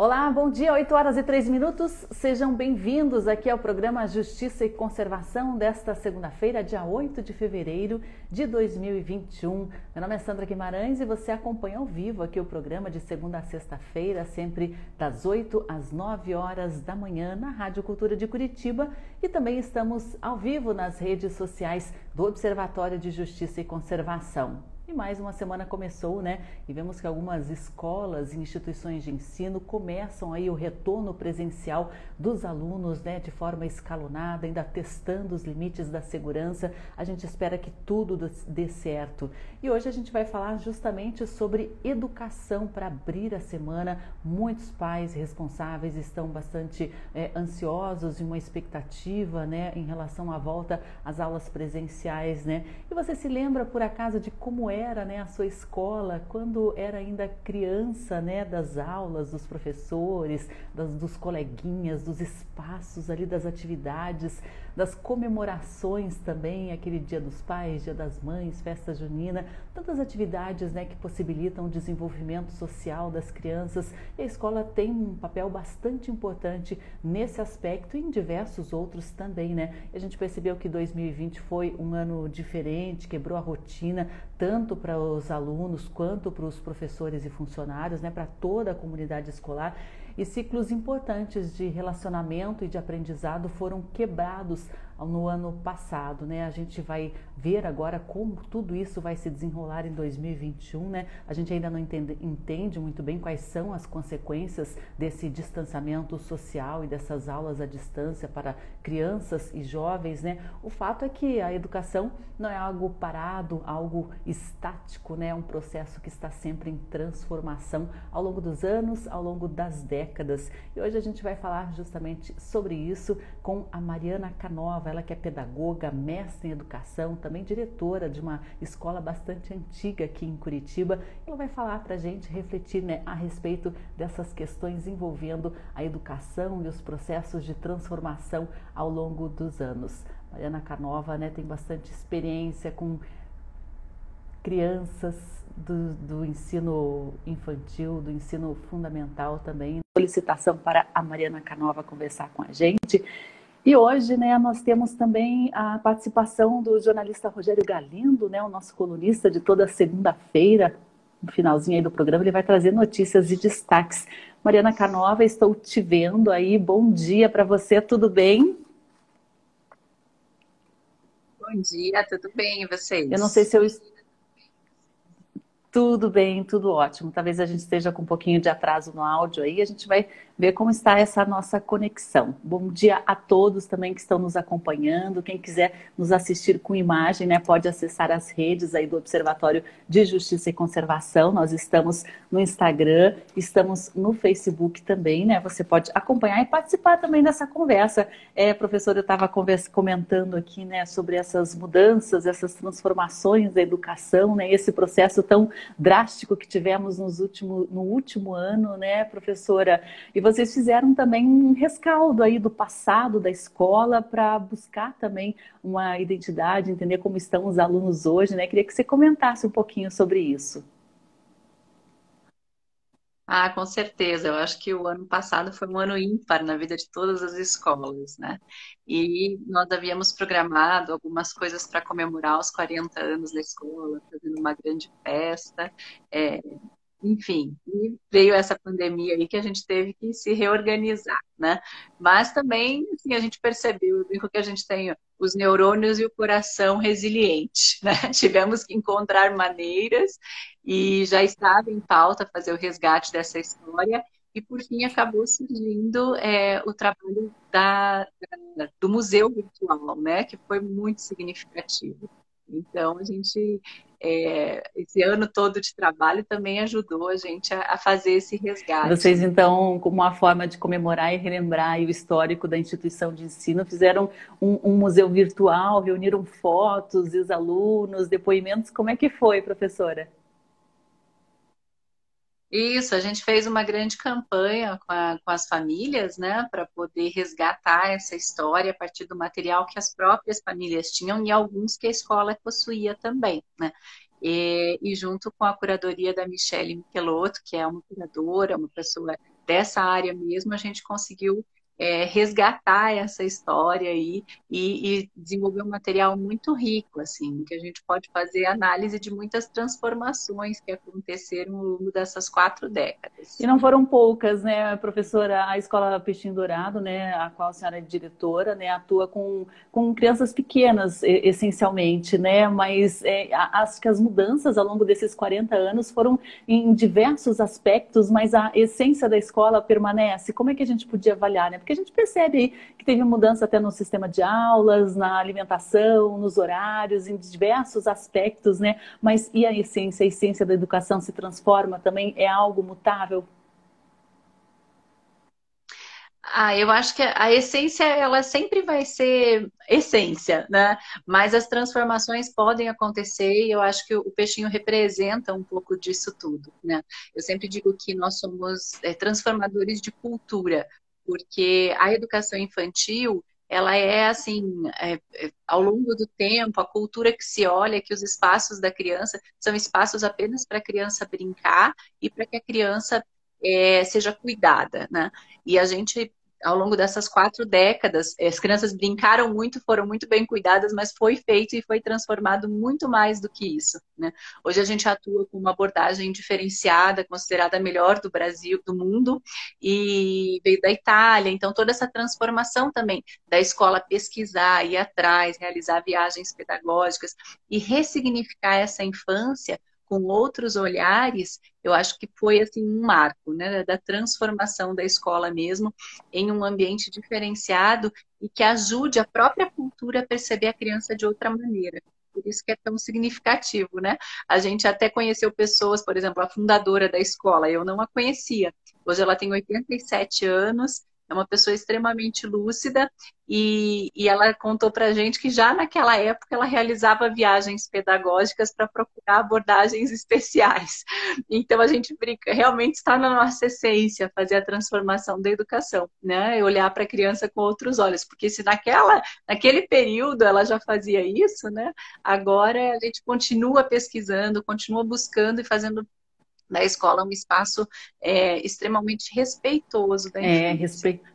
Olá, bom dia, 8 horas e 3 minutos. Sejam bem-vindos aqui ao programa Justiça e Conservação desta segunda-feira, dia 8 de fevereiro de 2021. Meu nome é Sandra Guimarães e você acompanha ao vivo aqui o programa de segunda a sexta-feira, sempre das 8 às 9 horas da manhã na Rádio Cultura de Curitiba e também estamos ao vivo nas redes sociais do Observatório de Justiça e Conservação. E mais uma semana começou, né? E vemos que algumas escolas e instituições de ensino começam aí o retorno presencial dos alunos, né, de forma escalonada, ainda testando os limites da segurança. A gente espera que tudo dê certo. E hoje a gente vai falar justamente sobre educação para abrir a semana. Muitos pais responsáveis estão bastante é, ansiosos e uma expectativa, né, em relação à volta às aulas presenciais, né? E você se lembra por acaso de como é era né, a sua escola quando era ainda criança, né, das aulas, dos professores, das, dos coleguinhas, dos espaços ali, das atividades, das comemorações também, aquele Dia dos Pais, Dia das Mães, Festa Junina, tantas atividades né, que possibilitam o desenvolvimento social das crianças. E a escola tem um papel bastante importante nesse aspecto e em diversos outros também, né? A gente percebeu que 2020 foi um ano diferente, quebrou a rotina, tanto para os alunos quanto para os professores e funcionários, né, para toda a comunidade escolar e ciclos importantes de relacionamento e de aprendizado foram quebrados no ano passado, né? A gente vai ver agora como tudo isso vai se desenrolar em 2021, né? A gente ainda não entende, entende muito bem quais são as consequências desse distanciamento social e dessas aulas à distância para crianças e jovens, né? O fato é que a educação não é algo parado, algo estático, né? É um processo que está sempre em transformação ao longo dos anos, ao longo das décadas. E hoje a gente vai falar justamente sobre isso com a Mariana Canova ela que é pedagoga, mestre em educação, também diretora de uma escola bastante antiga aqui em Curitiba. Ela vai falar para a gente, refletir né, a respeito dessas questões envolvendo a educação e os processos de transformação ao longo dos anos. Mariana Canova né, tem bastante experiência com crianças do, do, ensino infantil, do ensino fundamental também. Solicitação para a Mariana Canova conversar com a gente. E hoje, né, nós temos também a participação do jornalista Rogério Galindo, né, o nosso colunista de toda segunda-feira, no finalzinho aí do programa, ele vai trazer notícias e destaques. Mariana Canova, estou te vendo aí. Bom dia para você, tudo bem? Bom dia, tudo bem e vocês? Eu não sei se eu tudo bem, tudo ótimo. Talvez a gente esteja com um pouquinho de atraso no áudio aí, a gente vai ver como está essa nossa conexão. Bom dia a todos também que estão nos acompanhando. Quem quiser nos assistir com imagem, né, pode acessar as redes aí do Observatório de Justiça e Conservação. Nós estamos no Instagram, estamos no Facebook também, né? Você pode acompanhar e participar também dessa conversa. É, professor, eu estava comentando aqui, né, sobre essas mudanças, essas transformações da educação, né, esse processo tão drástico que tivemos nos último, no último ano, né, professora? E vocês fizeram também um rescaldo aí do passado da escola para buscar também uma identidade, entender como estão os alunos hoje, né? Queria que você comentasse um pouquinho sobre isso. Ah, com certeza. Eu acho que o ano passado foi um ano ímpar na vida de todas as escolas, né? E nós havíamos programado algumas coisas para comemorar os 40 anos da escola, fazendo uma grande festa. É, enfim, e veio essa pandemia aí que a gente teve que se reorganizar, né? Mas também, assim, a gente percebeu, eu que a gente tem os neurônios e o coração resiliente, né? Tivemos que encontrar maneiras e já estava em pauta fazer o resgate dessa história e por fim acabou surgindo é, o trabalho da, da, do museu virtual, né? Que foi muito significativo. Então, a gente, é, esse ano todo de trabalho também ajudou a gente a, a, fazer esse resgate. Vocês, então, como uma forma de comemorar e relembrar o histórico da instituição de ensino, fizeram um, um museu virtual, reuniram fotos os alunos, depoimentos. Como é que foi, professora? Isso, a gente fez uma grande campanha com, a, com as famílias, né, para poder resgatar essa história a partir do material que as próprias famílias tinham e alguns que a escola possuía também, né. E, e junto com a curadoria da Michelle Michelotto, que é uma curadora, uma pessoa dessa área mesmo, a gente conseguiu é, resgatar essa história aí e, e, desenvolver um material muito rico, assim, que a gente pode fazer análise de muitas transformações que aconteceram ao longo dessas quatro décadas. E não foram poucas, né, professora? A Escola Peixinho Dourado, né, a qual a senhora é diretora, né, atua com, com crianças pequenas, essencialmente, né, mas é, acho que as mudanças ao longo desses 40 anos foram em diversos aspectos, mas a essência da escola permanece. Como é que a gente podia avaliar, né? Porque a gente percebe aí que teve mudança até no sistema de aulas, na alimentação, nos horários, em diversos aspectos, né? Mas e a essência? A essência da educação se transforma também? É algo mutável? Ah, eu acho que a essência ela sempre vai ser essência, né? Mas as transformações podem acontecer e eu acho que o peixinho representa um pouco disso tudo, né? Eu sempre digo que nós somos é, transformadores de cultura, porque a educação infantil ela é assim, é, é, ao longo do tempo, a cultura que se olha que os espaços da criança são espaços apenas para a criança brincar e para que a criança é, seja cuidada, né? E a gente ao longo dessas quatro décadas, as crianças brincaram muito, foram muito bem cuidadas, mas foi feito e foi transformado muito mais do que isso. Né? Hoje a gente atua com uma abordagem diferenciada, considerada a melhor do Brasil, do mundo, e veio da Itália. Então, toda essa transformação também da escola pesquisar, ir atrás, realizar viagens pedagógicas e ressignificar essa infância com outros olhares, eu acho que foi assim um marco, né, da transformação da escola mesmo em um ambiente diferenciado e que ajude a própria cultura a perceber a criança de outra maneira. Por isso que é tão significativo, né? A gente até conheceu pessoas, por exemplo, a fundadora da escola, eu não a conhecia. Hoje ela tem 87 anos é uma pessoa extremamente lúcida e, e ela contou para gente que já naquela época ela realizava viagens pedagógicas para procurar abordagens especiais. Então a gente brinca, realmente está na nossa essência fazer a transformação da educação, né? Olhar para a criança com outros olhos, porque se naquela, naquele período ela já fazia isso, né? Agora a gente continua pesquisando, continua buscando e fazendo da escola um espaço é, extremamente respeitoso da infância. É, respeito.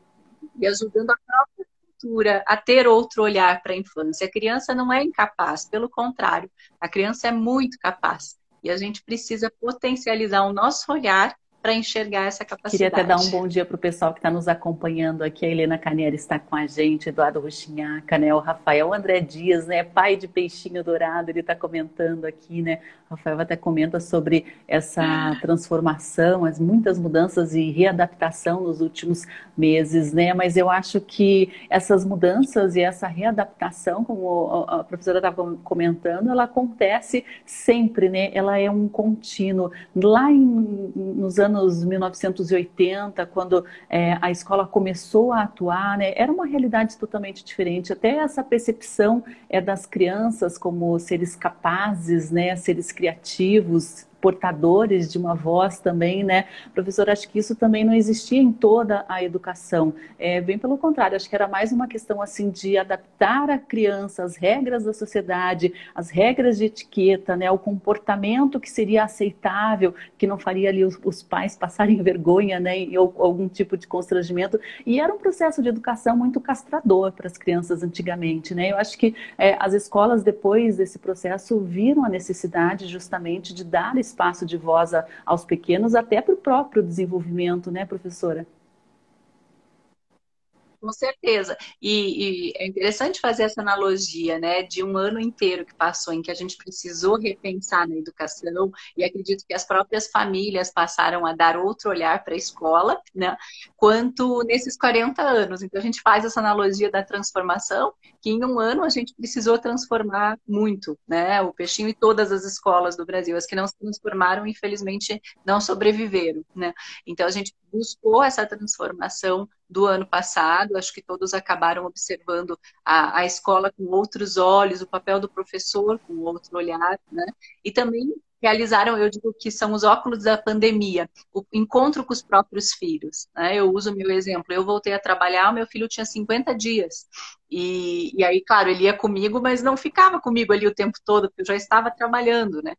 E ajudando a própria cultura a ter outro olhar para a infância. A criança não é incapaz, pelo contrário, a criança é muito capaz. E a gente precisa potencializar o nosso olhar para enxergar essa capacidade. Queria até dar um bom dia para o pessoal que está nos acompanhando aqui. A Helena Canieri está com a gente, Eduardo Ruxinhaca, né? O Rafael André Dias, né? Pai de peixinho dourado, ele está comentando aqui, né? O Rafael até comenta sobre essa transformação, as muitas mudanças e readaptação nos últimos meses, né? Mas eu acho que essas mudanças e essa readaptação, como a professora estava comentando, ela acontece sempre, né? Ela é um contínuo. Lá em, nos anos anos 1980, quando é, a escola começou a atuar, né, era uma realidade totalmente diferente. Até essa percepção é das crianças como seres capazes, né, seres criativos, portadores de uma voz também, né? Professor, acho que isso também não existia em toda a educação. É, bem pelo contrário, acho que era mais uma questão assim de adaptar a criança às regras da sociedade, às regras de etiqueta, né? O comportamento que seria aceitável, que não faria ali os, os pais passarem vergonha, né? Ou algum tipo de constrangimento. E era um processo de educação muito castrador para as crianças antigamente, né? Eu acho que é, as escolas depois desse processo viram a necessidade justamente de dar espaço de voz aos pequenos, até para o próprio desenvolvimento, né, professora? Com certeza. E, e, é interessante fazer essa analogia, né, de um ano inteiro que passou em que a gente precisou repensar na educação e acredito que as próprias famílias passaram a dar outro olhar para a escola, né, quanto nesses 40 anos. Então a gente faz essa analogia da transformação, que em um ano a gente precisou transformar muito, né, o peixinho e todas as escolas do Brasil. As que não se transformaram, infelizmente, não sobreviveram, né. Então a gente buscou essa transformação do ano passado. Acho que todos acabaram observando a, a escola com outros olhos, o papel do professor com outro olhar, né? E também realizaram, eu digo que são os óculos da pandemia, o encontro com os próprios filhos. Né? Eu uso o meu exemplo. Eu voltei a trabalhar, meu filho tinha 50 dias. E, e aí, claro, ele ia comigo, mas não ficava comigo ali o tempo todo, porque eu já estava trabalhando, né?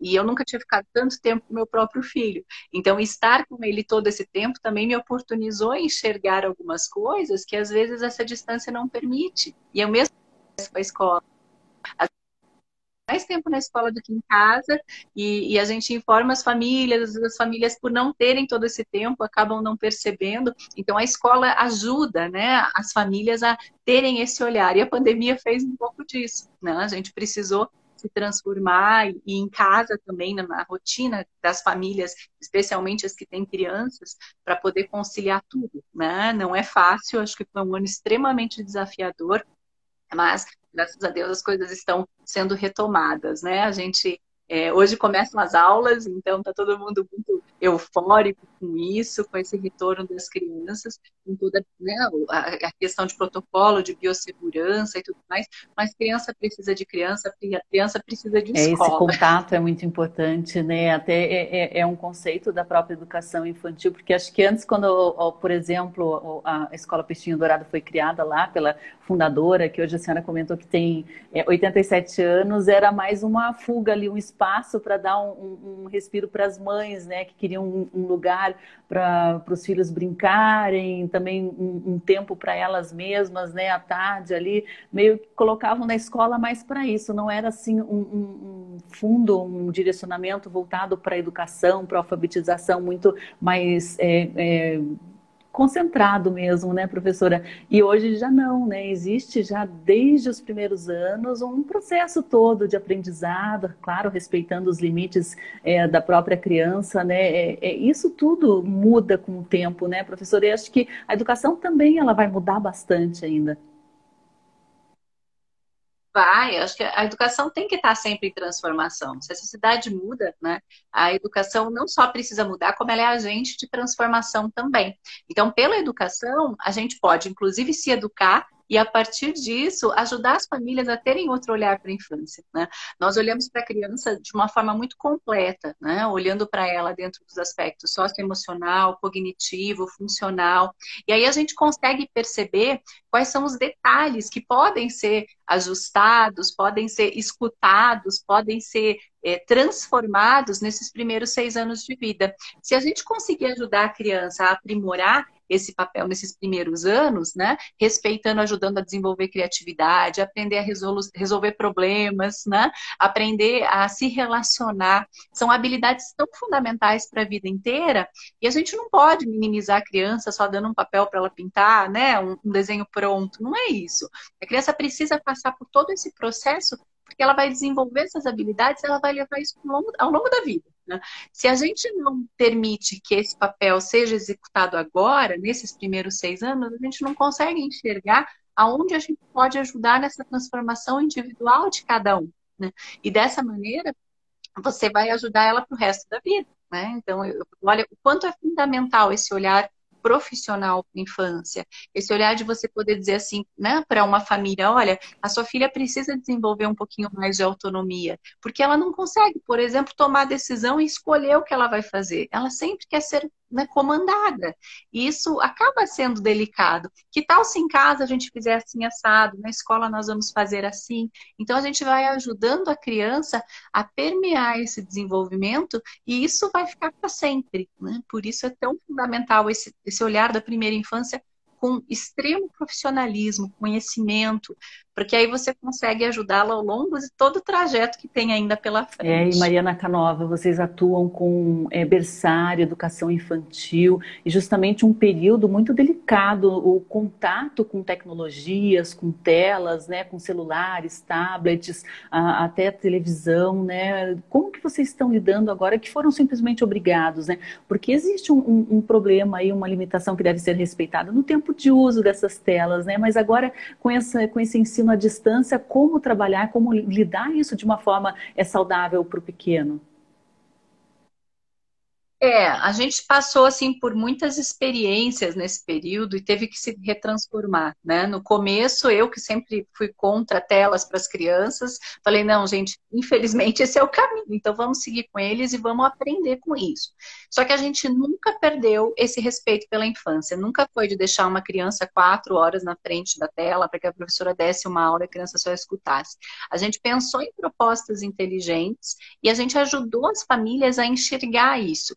E eu nunca tinha ficado tanto tempo com meu próprio filho. Então, estar com ele todo esse tempo também me oportunizou enxergar algumas coisas que às vezes essa distância não permite. E eu mesmo com a escola mais tempo na escola do que em casa e, e, a gente informa as famílias, as famílias por não terem todo esse tempo acabam não percebendo. Então a escola ajuda, né, as famílias a terem esse olhar e a pandemia fez um pouco disso, né? A gente precisou se transformar e em casa também na rotina das famílias, especialmente as que têm crianças, para poder conciliar tudo, né? Não é fácil, acho que foi um ano extremamente desafiador, mas graças a Deus as coisas estão sendo retomadas, né? A gente é, hoje começam as aulas, então está todo mundo muito eufórico com isso, com esse retorno das crianças, com toda né, a, a, questão de protocolo, de biossegurança e tudo mais, mas criança precisa de criança, criança precisa de escola. É, esse contato é muito importante, né? Até é, é, é, um conceito da própria educação infantil, porque acho que antes, quando, por exemplo, a Escola Peixinho Dourado foi criada lá pela fundadora, que hoje a senhora comentou que tem 87 é, anos, era mais uma fuga ali, um espaço para dar um, um, um respiro para as mães, né? Que queriam um, um lugar para os filhos brincarem, também um, um tempo para elas mesmas, né? À tarde ali, meio que colocavam na escola mais para isso. Não era assim um, fundo, um direcionamento voltado para a educação, para a alfabetização muito mais é, é, concentrado mesmo, né, professora? E hoje já não, né? Existe já desde os primeiros anos um processo todo de aprendizado, claro, respeitando os limites é, da própria criança, né? É, é, isso tudo muda com o tempo, né, professora? E acho que a educação também ela vai mudar bastante ainda. Vai, acho que a educação tem que estar sempre em transformação. Se a sociedade muda, né, a educação não só precisa mudar, como ela é agente de transformação também. Então, pela educação, a gente pode, inclusive, se educar e a partir disso ajudar as famílias a terem outro olhar para a infância. Né? Nós olhamos para a criança de uma forma muito completa, né? olhando para ela dentro dos aspectos socioemocional, cognitivo, funcional, e aí a gente consegue perceber quais são os detalhes que podem ser ajustados, podem ser escutados, podem ser é, transformados nesses primeiros seis anos de vida. Se a gente conseguir ajudar a criança a aprimorar esse papel nesses primeiros anos, né? Respeitando, ajudando a desenvolver criatividade, aprender a resolver problemas, né? Aprender a se relacionar. São habilidades tão fundamentais para a vida inteira e a gente não pode minimizar a criança só dando um papel para ela pintar, né? Um, um desenho pronto. Não é isso. A criança precisa passar por todo esse processo porque ela vai desenvolver essas habilidades, ela vai levar isso ao longo, ao longo da vida. Né? Se a gente não permite que esse papel seja executado agora, nesses primeiros seis anos, a gente não consegue enxergar aonde a gente pode ajudar nessa transformação individual de cada um. Né? E dessa maneira, você vai ajudar ela para o resto da vida. Né? Então, eu, olha o quanto é fundamental esse olhar profissional para a infância. Esse olhar de você poder dizer assim, né, para uma família, olha, a sua filha precisa desenvolver um pouquinho mais de autonomia, porque ela não consegue, por exemplo, tomar decisão e escolher o que ela vai fazer. Ela sempre quer ser né, comandada. E isso acaba sendo delicado. Que tal se em casa a gente fizer assim assado, na escola nós vamos fazer assim? Então a gente vai ajudando a criança a permear esse desenvolvimento e isso vai ficar para sempre. Né? Por isso é tão fundamental esse, esse olhar da primeira infância com extremo profissionalismo, conhecimento, porque aí você consegue ajudá-la ao longo de todo o trajeto que tem ainda pela frente. É, e Mariana Canova, vocês atuam com é, berçário, educação infantil, e justamente um período muito delicado, o contato com tecnologias, com telas, né, com celulares, tablets, a, até televisão, né? Como que vocês estão lidando agora que foram simplesmente obrigados, né? Porque existe um, um, um problema aí, uma limitação que deve ser respeitada no tempo de uso dessas telas, né? Mas agora com, essa, com esse ensino ensino à distância, como trabalhar, como lidar isso de uma forma é, saudável para o pequeno? É, a gente passou assim por muitas experiências nesse período e teve que se retransformar, né? No começo, eu que sempre fui contra telas para as crianças, falei não, gente, infelizmente esse é o caminho, então vamos seguir com eles e vamos aprender com isso. Só que a gente nunca perdeu esse respeito pela infância, nunca foi de deixar uma criança quatro horas na frente da tela para que a professora desse uma aula e a criança só escutasse. A gente pensou em propostas inteligentes e a gente ajudou as famílias a enxergar isso.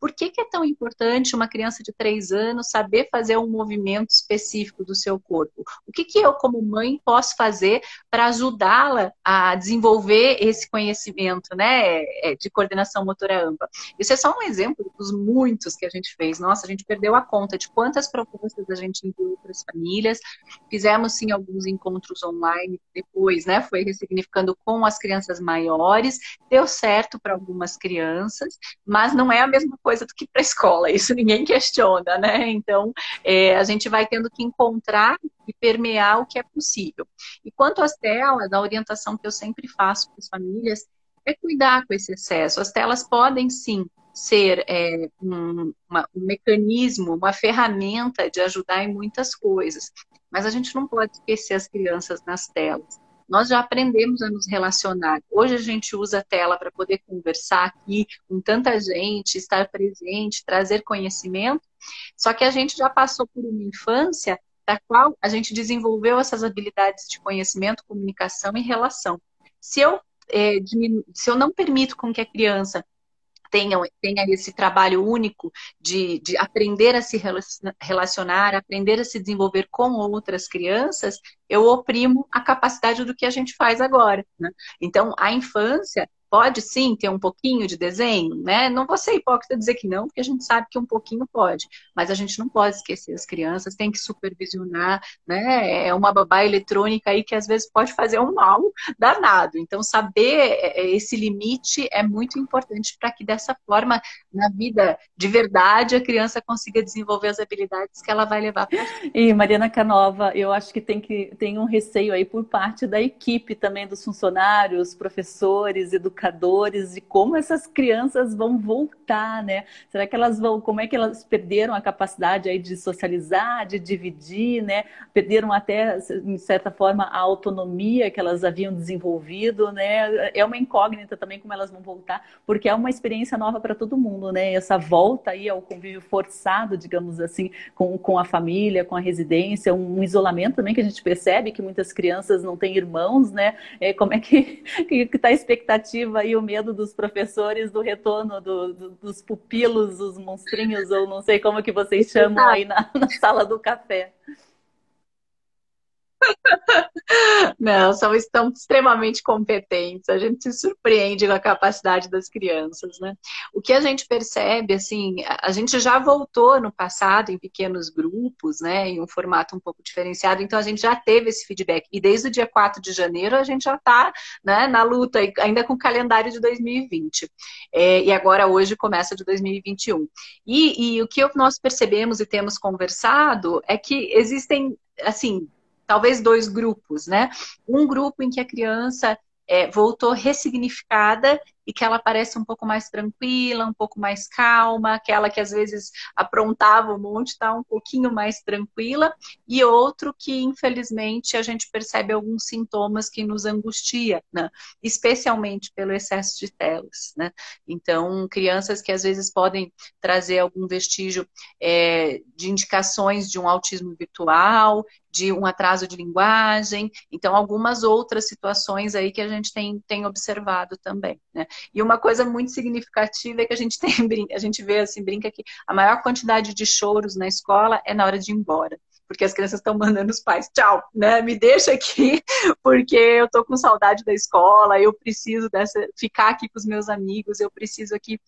Por que, que, é tão importante uma criança de três anos saber fazer um movimento específico do seu corpo? O que, que eu, como mãe, posso fazer para ajudá-la a desenvolver esse conhecimento né, é, de coordenação motora ampla? Isso é só um exemplo dos muitos que a gente fez. Nossa, a gente perdeu a conta de quantas propostas a gente enviou para as famílias. Fizemos, sim, alguns encontros online depois, né? Foi ressignificando com as crianças maiores. Deu certo para algumas crianças, mas não é a mesma coisa do que para a escola, isso ninguém questiona, né? Então, é, a gente vai tendo que encontrar e permear o que é possível. E quanto às telas, a orientação que eu sempre faço para as famílias é cuidar com esse excesso. As telas podem sim ser é, um, uma, um mecanismo, uma ferramenta de ajudar em muitas coisas, mas a gente não pode esquecer as crianças nas telas. Nós já aprendemos a nos relacionar. Hoje a gente usa a tela para poder conversar aqui com tanta gente, estar presente, trazer conhecimento. Só que a gente já passou por uma infância da qual a gente desenvolveu essas habilidades de conhecimento, comunicação e relação. Se eu, é, se eu não permito com que a criança tenham, tenha esse trabalho único de, de aprender a se relacionar, aprender a se desenvolver com outras crianças, eu oprimo a capacidade do que a gente faz agora. Né? Então, a infância Pode sim ter um pouquinho de desenho, né? Não vou ser hipócrita dizer que não, porque a gente sabe que um pouquinho pode, mas a gente não pode esquecer as crianças, tem que supervisionar, né? É uma babá eletrônica aí que às vezes pode fazer um mal danado. Então, saber é, é, esse limite é muito importante para que dessa forma, na vida de verdade, a criança consiga desenvolver as habilidades que ela vai levar para E Mariana Canova, eu acho que tem que tem um receio aí por parte da equipe também dos funcionários, professores, educadores educadores e como essas crianças vão voltar, né? Será que elas vão, como é que elas perderam a capacidade aí de socializar, de dividir, né? Perderam até, de certa forma, a autonomia que elas haviam desenvolvido, né? É uma incógnita também como elas vão voltar, porque é uma experiência nova para todo mundo, né? Essa volta aí ao convívio forçado, digamos assim, com, com a família, com a residência, um, um isolamento também que a gente percebe que muitas crianças não têm irmãos, né? É, como é que está a expectativa expectativa e o medo dos professores do retorno do, do, dos pupilos, os monstrinhos, ou não sei como que vocês chamam aí na, na sala do café. Não, são, estão extremamente competentes. A gente se surpreende com a capacidade das crianças, né? O que a gente percebe, assim, a gente já voltou no passado em pequenos grupos, né? Em um formato um pouco diferenciado, então a gente já teve esse feedback. E desde o dia 4 de janeiro a gente já está né, na luta, ainda com o calendário de 2020. É, e agora hoje começa de 2021. E, e o que nós percebemos e temos conversado é que existem, assim, talvez dois grupos, né? Um grupo em que a criança é, voltou ressignificada e que ela parece um pouco mais tranquila, um pouco mais calma, aquela que às vezes aprontava um monte, está um pouquinho mais tranquila, e outro que infelizmente a gente percebe alguns sintomas que nos angustia, né? especialmente pelo excesso de telas. Né? Então, crianças que às vezes podem trazer algum vestígio é, de indicações de um autismo virtual, de um atraso de linguagem, então algumas outras situações aí que a gente tem, tem observado também. Né? E uma coisa muito significativa é que a gente tem, a gente vê assim, brinca que a maior quantidade de choros na escola é na hora de ir embora porque as crianças estão mandando os pais, tchau, né? Me deixa aqui, porque eu tô com saudade da escola, eu preciso dessa, ficar aqui com os meus amigos, eu preciso aqui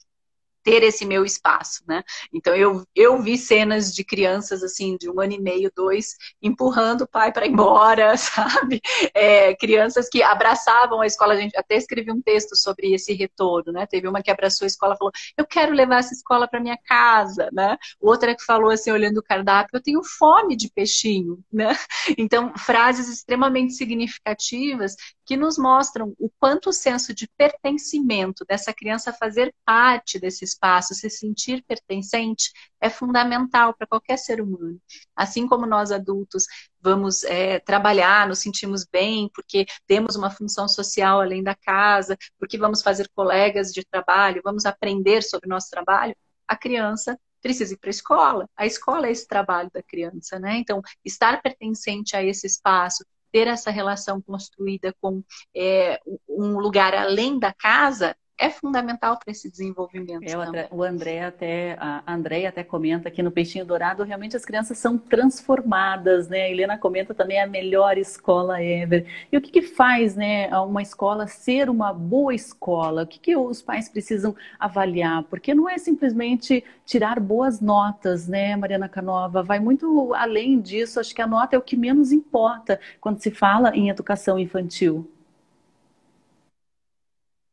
ter esse meu espaço, né? Então eu, eu vi cenas de crianças assim de um ano e meio, dois, empurrando o pai para embora, sabe? É, crianças que abraçavam a escola. A gente até escrevi um texto sobre esse retorno, né? Teve uma que abraçou a escola, falou: eu quero levar essa escola para minha casa, né? Outra que falou assim, olhando o cardápio, eu tenho fome de peixinho, né? Então frases extremamente significativas que nos mostram o quanto o senso de pertencimento dessa criança fazer parte desse espaço, se sentir pertencente, é fundamental para qualquer ser humano. Assim como nós adultos vamos é, trabalhar, nos sentimos bem, porque temos uma função social além da casa, porque vamos fazer colegas de trabalho, vamos aprender sobre o nosso trabalho, a criança precisa ir para a escola. A escola é esse trabalho da criança, né? Então, estar pertencente a esse espaço, ter essa relação construída com é, um lugar além da casa, é fundamental para esse desenvolvimento. É, o André até, a Andréia até comenta que no Peixinho Dourado realmente as crianças são transformadas, né? A Helena comenta também a melhor escola ever. E o que, que faz, né, uma escola ser uma boa escola? O que, que os pais precisam avaliar? Porque não é simplesmente tirar boas notas, né, Mariana Canova? Vai muito além disso. Acho que a nota é o que menos importa quando se fala em educação infantil.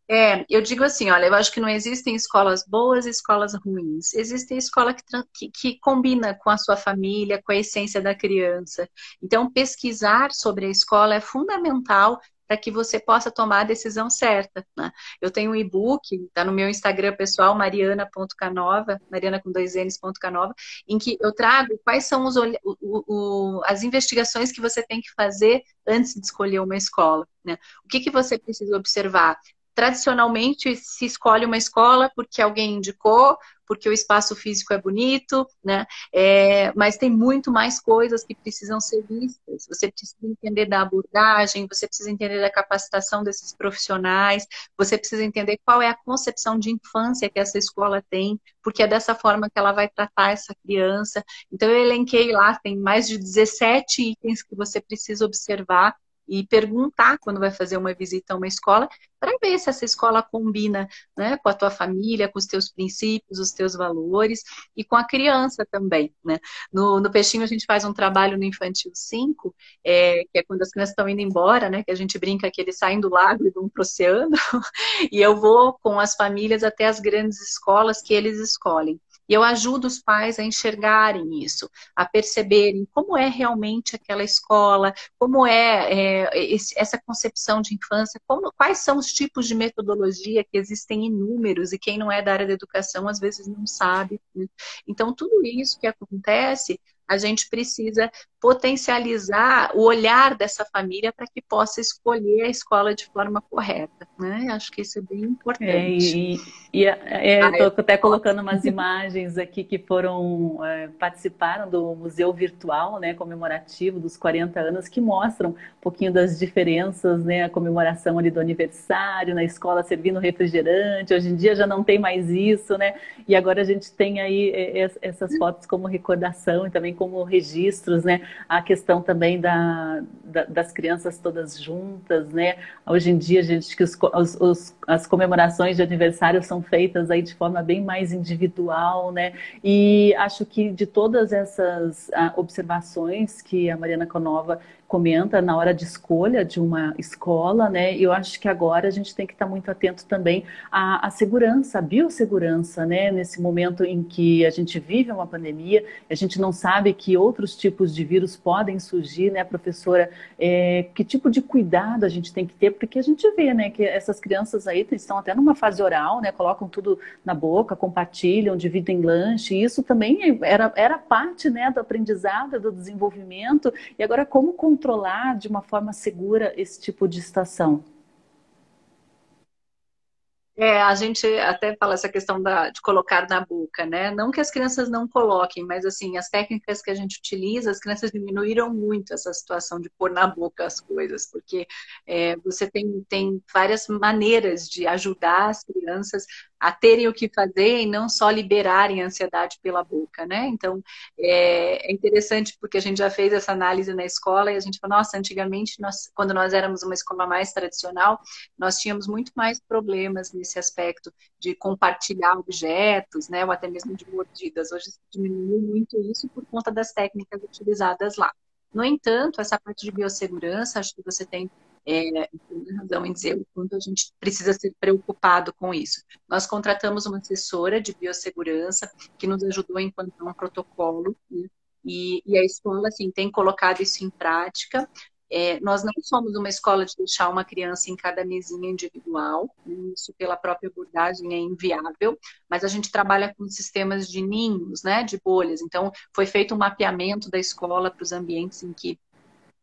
É, eu digo assim, olha, eu acho que não existem escolas boas e escolas ruins. Existe escola que, que, que, combina com a sua família, com a essência da criança. Então, pesquisar sobre a escola é fundamental para que você possa tomar a decisão certa. Né? Eu tenho um e-book, está no meu Instagram pessoal, mariana.canova, mariana com dois N's.canova, em que eu trago quais são os, o, o, as investigações que você tem que fazer antes de escolher uma escola. Né? O que, que você precisa observar? Tradicionalmente se escolhe uma escola porque alguém indicou, porque o espaço físico é bonito, né? É, mas tem muito mais coisas que precisam ser vistas. Você precisa entender da abordagem, você precisa entender da capacitação desses profissionais, você precisa entender qual é a concepção de infância que essa escola tem, porque é dessa forma que ela vai tratar essa criança. Então eu elenquei lá, tem mais de 17 itens que você precisa observar e perguntar quando vai fazer uma visita a uma escola para ver se essa escola combina né, com a tua família, com os teus princípios, os teus valores e com a criança também. Né? No, no Peixinho a gente faz um trabalho no Infantil 5, é, que é quando as crianças estão indo embora, né, que a gente brinca que eles saem do lago e vão para o oceano, e eu vou com as famílias até as grandes escolas que eles escolhem. E eu ajudo os pais a enxergarem isso, a perceberem como é realmente aquela escola, como é, é esse, essa concepção de infância, como, quais são os tipos de metodologia que existem inúmeros e quem não é da área da educação às vezes não sabe. Né? Então, tudo isso que acontece a gente precisa potencializar o olhar dessa família para que possa escolher a escola de forma correta. Né? Acho que isso é bem importante. É, e, e é, ah, eu estou até colocando umas imagens aqui que foram é, participaram do museu virtual, né, comemorativo dos 40 anos, que mostram um pouquinho das diferenças, né, a comemoração ali do aniversário, na escola servindo refrigerante. Hoje em dia já não tem mais isso, né? E agora a gente tem aí é, essas fotos como recordação e também como registros, né? A questão também da, da das crianças todas juntas, né? Hoje em dia, gente que os, os, as comemorações de aniversário são feitas aí de forma bem mais individual, né? E acho que de todas essas ah, observações que a Mariana Conova comenta na hora de escolha de uma escola, né? Eu acho que agora a gente tem que estar muito atento também à, à segurança, à biossegurança, né? Nesse momento em que a gente vive uma pandemia, a gente não sabe que outros tipos de vírus podem surgir, né, professora? É, que tipo de cuidado a gente tem que ter? Porque a gente vê, né, que essas crianças aí estão até numa fase oral, né? Colocam tudo na boca, compartilham, dividem lanche. Isso também era, era parte, né, do aprendizado, do desenvolvimento. E agora como de uma forma segura esse tipo de estação? É, a gente até fala essa questão da, de colocar na boca, né? Não que as crianças não coloquem, mas assim, as técnicas que a gente utiliza, as crianças diminuíram muito essa situação de pôr na boca as coisas, porque é, você tem, tem várias maneiras de ajudar as crianças a terem o que fazer e não só liberarem a ansiedade pela boca, né? Então, é, é, interessante porque a gente já fez essa análise na escola e a gente falou, nossa, antigamente, nós, quando nós éramos uma escola mais tradicional, nós tínhamos muito mais problemas nesse aspecto de compartilhar objetos, né? Ou até mesmo de mordidas. Hoje diminuiu muito isso por conta das técnicas utilizadas lá. No entanto, essa parte de biossegurança, acho que você tem é, razão em dizer o quanto a gente precisa ser preocupado com isso. Nós contratamos uma assessora de biossegurança que nos ajudou a implantar um protocolo, né? e, e, a escola assim, tem colocado isso em prática. É, nós não somos uma escola de deixar uma criança em cada mesinha individual, né? isso pela própria abordagem é inviável, mas a gente trabalha com sistemas de ninhos, né, de bolhas. Então, foi feito um mapeamento da escola para os ambientes em que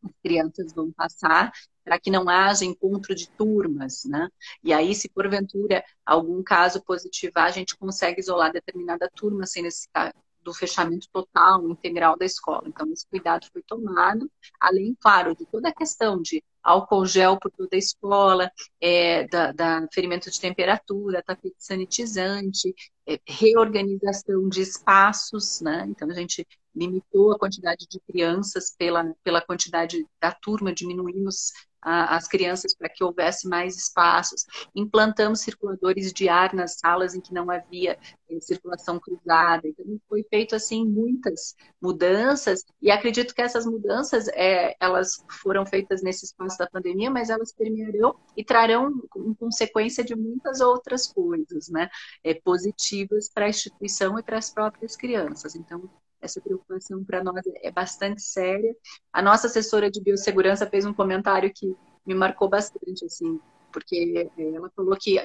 as crianças vão passar, para que não haja encontro de turmas, né? E aí, se porventura algum caso positivar, a gente consegue isolar determinada turma sem necessitar do fechamento total, integral da escola. Então, esse cuidado foi tomado, além, claro, de toda a questão de álcool gel por toda a escola, é, da, da, ferimento de temperatura, tapete sanitizante, é, reorganização de espaços, né? Então, a gente limitou a quantidade de crianças pela, pela quantidade da turma, diminuímos as crianças para que houvesse mais espaços. Implantamos circuladores de ar nas salas em que não havia eh, circulação cruzada. Então, foi feito assim muitas mudanças e acredito que essas mudanças é, elas foram feitas nesse espaço da pandemia, mas elas permearão e trarão consequência de muitas outras coisas, né, é, positivas para a instituição e para as próprias crianças. Então, essa preocupação para nós é bastante séria. A nossa assessora de biossegurança fez um comentário que me marcou bastante, assim, porque ela falou que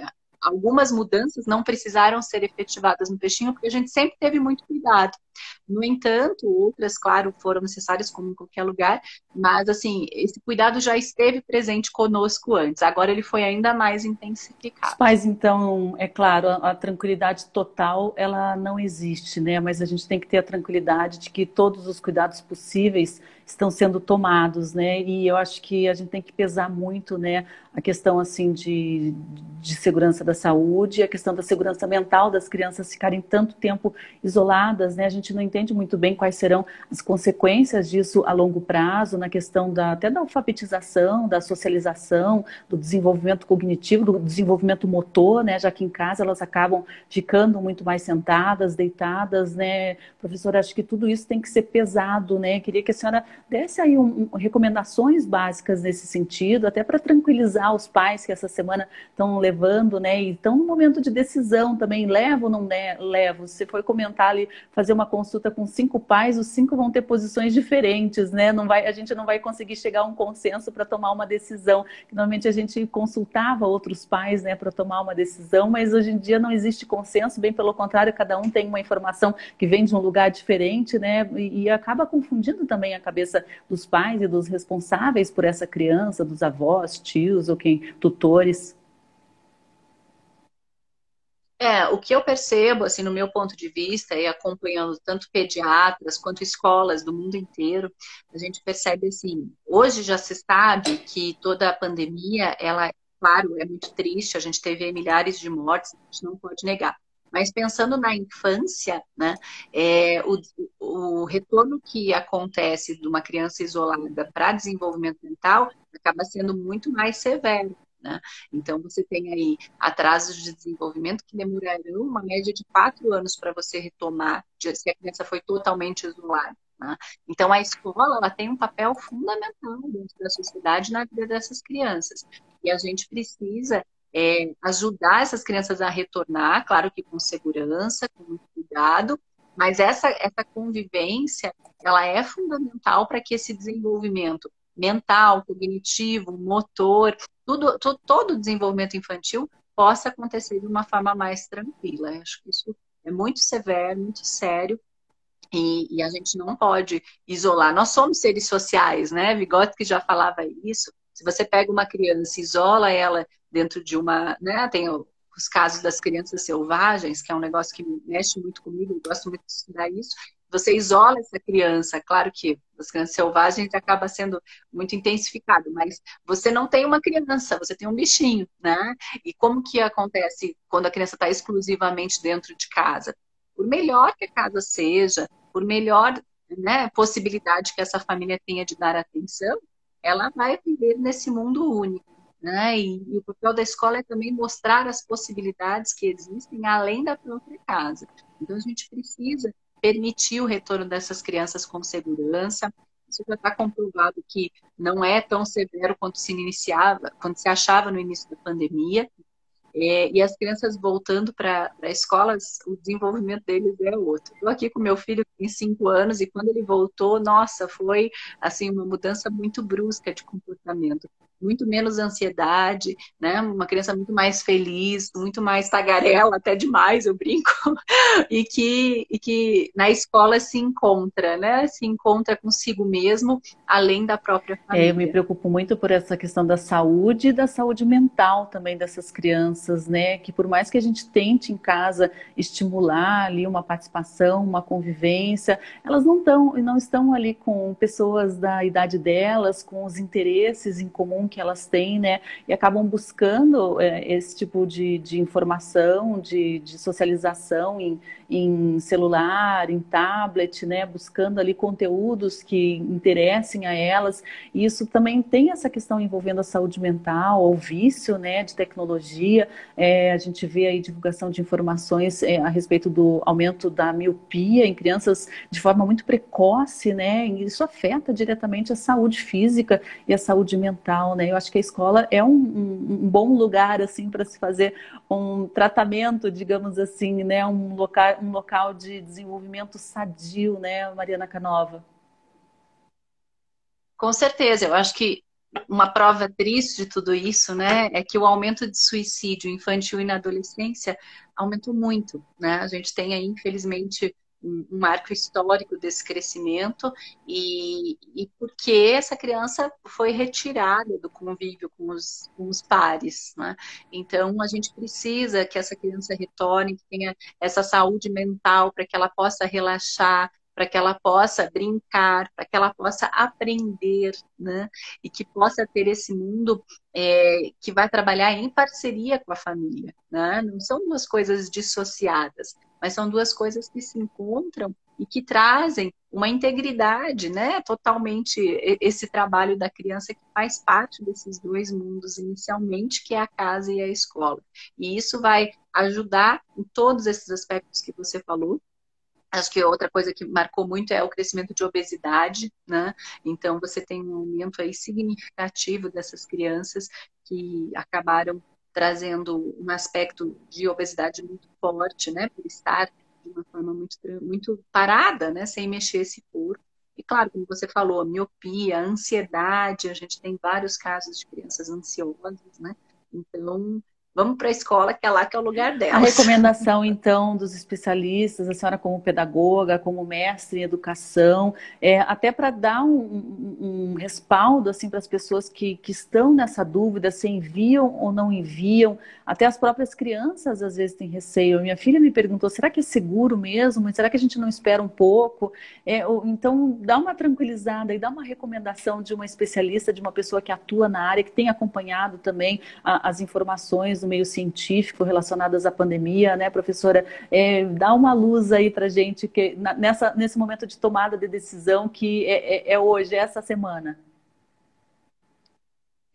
algumas mudanças não precisaram ser efetivadas no peixinho, porque a gente sempre teve muito cuidado. No entanto, outras, claro, foram necessárias, como em qualquer lugar, mas, assim, esse cuidado já esteve presente conosco antes, agora ele foi ainda mais intensificado. Os pais, então, é claro, a, a tranquilidade total, ela não existe, né? Mas a gente tem que ter a tranquilidade de que todos os cuidados possíveis estão sendo tomados, né? E eu acho que a gente tem que pesar muito, né, a questão assim de, de segurança da saúde, a questão da segurança mental das crianças ficarem tanto tempo isoladas, né? A gente não entende muito bem quais serão as consequências disso a longo prazo, na questão da até da alfabetização, da socialização, do desenvolvimento cognitivo, do desenvolvimento motor, né? Já que em casa elas acabam ficando muito mais sentadas, deitadas, né? Professora, acho que tudo isso tem que ser pesado, né? Queria que a senhora desse aí um, um, recomendações básicas nesse sentido, até para tranquilizar os pais que essa semana estão levando, né? E estão no momento de decisão também, levo ou não levo? Se for comentar ali, fazer uma consulta com cinco pais, os cinco vão ter posições diferentes, né? Não vai, a gente não vai conseguir chegar a um consenso para tomar uma decisão. Normalmente a gente consultava outros pais, né, para tomar uma decisão, mas hoje em dia não existe consenso, bem pelo contrário, cada um tem uma informação que vem de um lugar diferente, né? E, e acaba confundindo também a cabeça cabeça dos pais e dos responsáveis por essa criança, dos avós, tios ou quem, tutores? É, o que eu percebo, assim, no meu ponto de vista, e acompanhando tanto pediatras quanto escolas do mundo inteiro, a gente percebe assim, hoje já se sabe que toda a pandemia, ela, claro, é muito triste, a gente teve milhares de mortes, a gente não pode negar. Mas pensando na infância, né, é, o, o retorno que acontece de uma criança isolada para desenvolvimento mental acaba sendo muito mais severo. Né? Então, você tem aí atrasos de desenvolvimento que demorarão uma média de quatro anos para você retomar, se a criança foi totalmente isolada. Né? Então, a escola ela tem um papel fundamental dentro da sociedade na vida dessas crianças. E a gente precisa é, ajudar essas crianças a retornar, claro que com segurança, com muito cuidado, mas essa, essa convivência, ela é fundamental para que esse desenvolvimento mental, cognitivo, motor, tudo, tudo, todo o desenvolvimento infantil possa acontecer de uma forma mais tranquila. Eu acho que isso é muito severo, muito sério, e, e, a gente não pode isolar. Nós somos seres sociais, né? Vygotsky já falava isso. Se você pega uma criança e isola ela dentro de uma, né, tem os casos das crianças selvagens, que é um negócio que mexe muito comigo, eu gosto muito de estudar isso. Você isola essa criança, claro que as crianças selvagens acaba sendo muito intensificado, mas você não tem uma criança, você tem um bichinho, né? E como que acontece quando a criança está exclusivamente dentro de casa? Por melhor que a casa seja, por melhor né, possibilidade que essa família tenha de dar atenção, ela vai viver nesse mundo único. Né? E, e, o papel da escola é também mostrar as possibilidades que existem além da própria casa. Então, a gente precisa permitir o retorno dessas crianças com segurança. Isso já está comprovado que não é tão severo quanto se iniciava, quando se achava no início da pandemia. É, e as crianças voltando para a escola, o desenvolvimento deles é outro. Estou aqui com meu filho tem cinco anos e quando ele voltou, nossa, foi assim uma mudança muito brusca de comportamento muito menos ansiedade, né? Uma criança muito mais feliz, muito mais tagarela, até demais, eu brinco, e que, e que na escola se encontra, né? Se encontra consigo mesmo, além da própria família. É, eu me preocupo muito por essa questão da saúde e da saúde mental também dessas crianças, né? Que por mais que a gente tente em casa estimular ali uma participação, uma convivência, elas não estão, não estão ali com pessoas da idade delas, com os interesses em comum que elas têm, né? E acabam buscando é, esse tipo de, de informação, de, de socialização em, em celular, em tablet, né? Buscando ali conteúdos que interessem a elas. E isso também tem essa questão envolvendo a saúde mental, o vício, né? De tecnologia. É, a gente vê aí divulgação de informações é, a respeito do aumento da miopia em crianças de forma muito precoce, né? E isso afeta diretamente a saúde física e a saúde mental, né? Eu acho que a escola é um, um, um bom lugar assim para se fazer um tratamento, digamos assim, né? Um local, um local de desenvolvimento sadio, né, Mariana Canova? Com certeza, eu acho que uma prova triste de tudo isso, né, é que o aumento de suicídio infantil e na adolescência aumentou muito, né? A gente tem aí, infelizmente, um marco histórico desse crescimento e, e porque essa criança foi retirada do convívio com os, com os pares. Né? Então, a gente precisa que essa criança retorne, que tenha essa saúde mental para que ela possa relaxar, para que ela possa brincar, para que ela possa aprender, né? E que possa ter esse mundo é, que vai trabalhar em parceria com a família, né? Não são duas coisas dissociadas, mas são duas coisas que se encontram e que trazem uma integridade, né? Totalmente esse trabalho da criança que faz parte desses dois mundos inicialmente, que é a casa e a escola. E isso vai ajudar em todos esses aspectos que você falou, Acho que outra coisa que marcou muito é o crescimento de obesidade, né? Então você tem um aumento aí significativo dessas crianças que acabaram trazendo um aspecto de obesidade muito forte, né? Por estar de uma forma muito, muito parada, né? Sem mexer esse corpo. E claro, como você falou, a miopia, a ansiedade, a gente tem vários casos de crianças ansiosas, né? Então, Vamos para a escola, que é lá que é o lugar dela. A recomendação, então, dos especialistas, a senhora como pedagoga, como mestre em educação, é, até para dar um, um, respaldo assim, para as pessoas que, que estão nessa dúvida se enviam ou não enviam. Até as próprias crianças, às vezes, têm receio. Minha filha me perguntou, será que é seguro mesmo? Será que a gente não espera um pouco? É, então, dá uma tranquilizada e dá uma recomendação de uma especialista, de uma pessoa que atua na área, que tem acompanhado também a, as informações meio científico relacionadas à pandemia, né, professora? É, dá uma luz aí para gente que nessa, nesse momento de tomada de decisão que é, é, é hoje, é essa semana.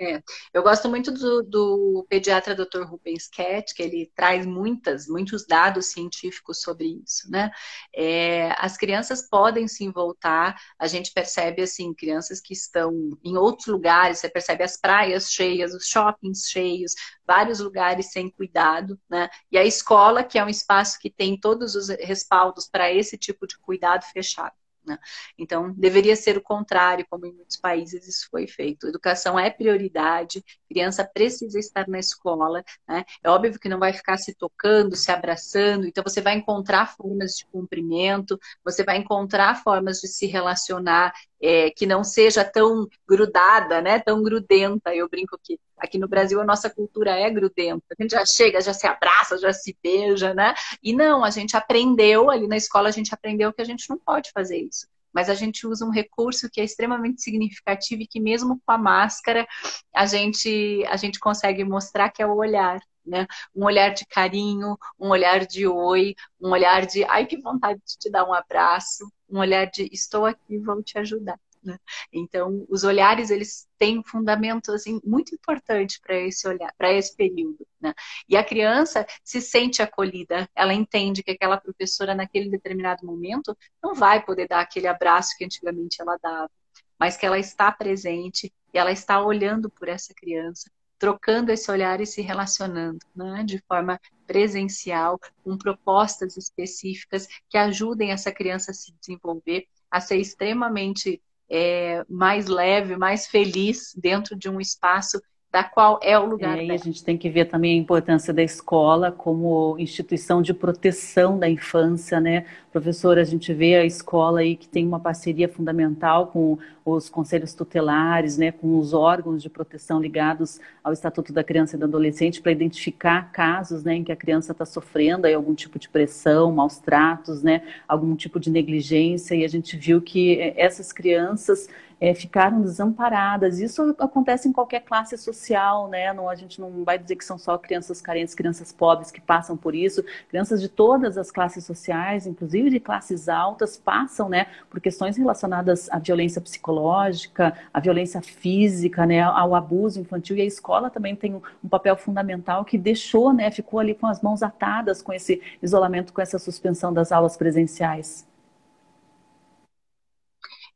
É. Eu gosto muito do, do pediatra Dr. Rubens Kett, que ele traz muitas, muitos dados científicos sobre isso, né? É, as crianças podem sim voltar, a gente percebe, assim, crianças que estão em outros lugares, você percebe as praias cheias, os shoppings cheios, vários lugares sem cuidado, né? E a escola, que é um espaço que tem todos os respaldos para esse tipo de cuidado fechado. Né? Então, deveria ser o contrário, como em muitos países isso foi feito. Educação é prioridade, criança precisa estar na escola. Né? É óbvio que não vai ficar se tocando, se abraçando, então você vai encontrar formas de cumprimento, você vai encontrar formas de se relacionar é, que não seja tão grudada, né? tão grudenta. Eu brinco que aqui no Brasil a nossa cultura é grudenta. A gente já chega, já se abraça, já se beija, né? E não, a gente aprendeu, ali na escola a gente aprendeu que a gente não pode fazer isso. Mas a gente usa um recurso que é extremamente significativo e que mesmo com a máscara a gente, a gente consegue mostrar que é o olhar. Né? Um olhar de carinho, um olhar de oi, um olhar de ai que vontade de te dar um abraço, um olhar de estou aqui, vou te ajudar. Né? Então, os olhares eles têm um fundamento assim muito importante para esse olhar, para esse período. Né? E a criança se sente acolhida, ela entende que aquela professora naquele determinado momento não vai poder dar aquele abraço que antigamente ela dava, mas que ela está presente e ela está olhando por essa criança trocando esse olhar e se relacionando, né? De forma presencial, com propostas específicas que ajudem essa criança a se desenvolver, a ser extremamente é, mais leve, mais feliz dentro de um espaço da qual é o lugar. É, e a gente tem que ver também a importância da escola como instituição de proteção da infância, né? Professora, a gente vê a escola aí que tem uma parceria fundamental com os conselhos tutelares, né, com os órgãos de proteção ligados ao Estatuto da Criança e do Adolescente para identificar casos, né, em que a criança está sofrendo aí algum tipo de pressão, maus tratos, né, algum tipo de negligência e a gente viu que eh, essas crianças é, ficaram desamparadas. Isso acontece em qualquer classe social, né? Não, a gente não vai dizer que são só crianças carentes, crianças pobres que passam por isso. Crianças de todas as classes sociais, inclusive de classes altas, passam, né, por questões relacionadas à violência psicológica, à violência física, né, ao abuso infantil. E a escola também tem um papel fundamental que deixou, né, ficou ali com as mãos atadas com esse isolamento, com essa suspensão das aulas presenciais.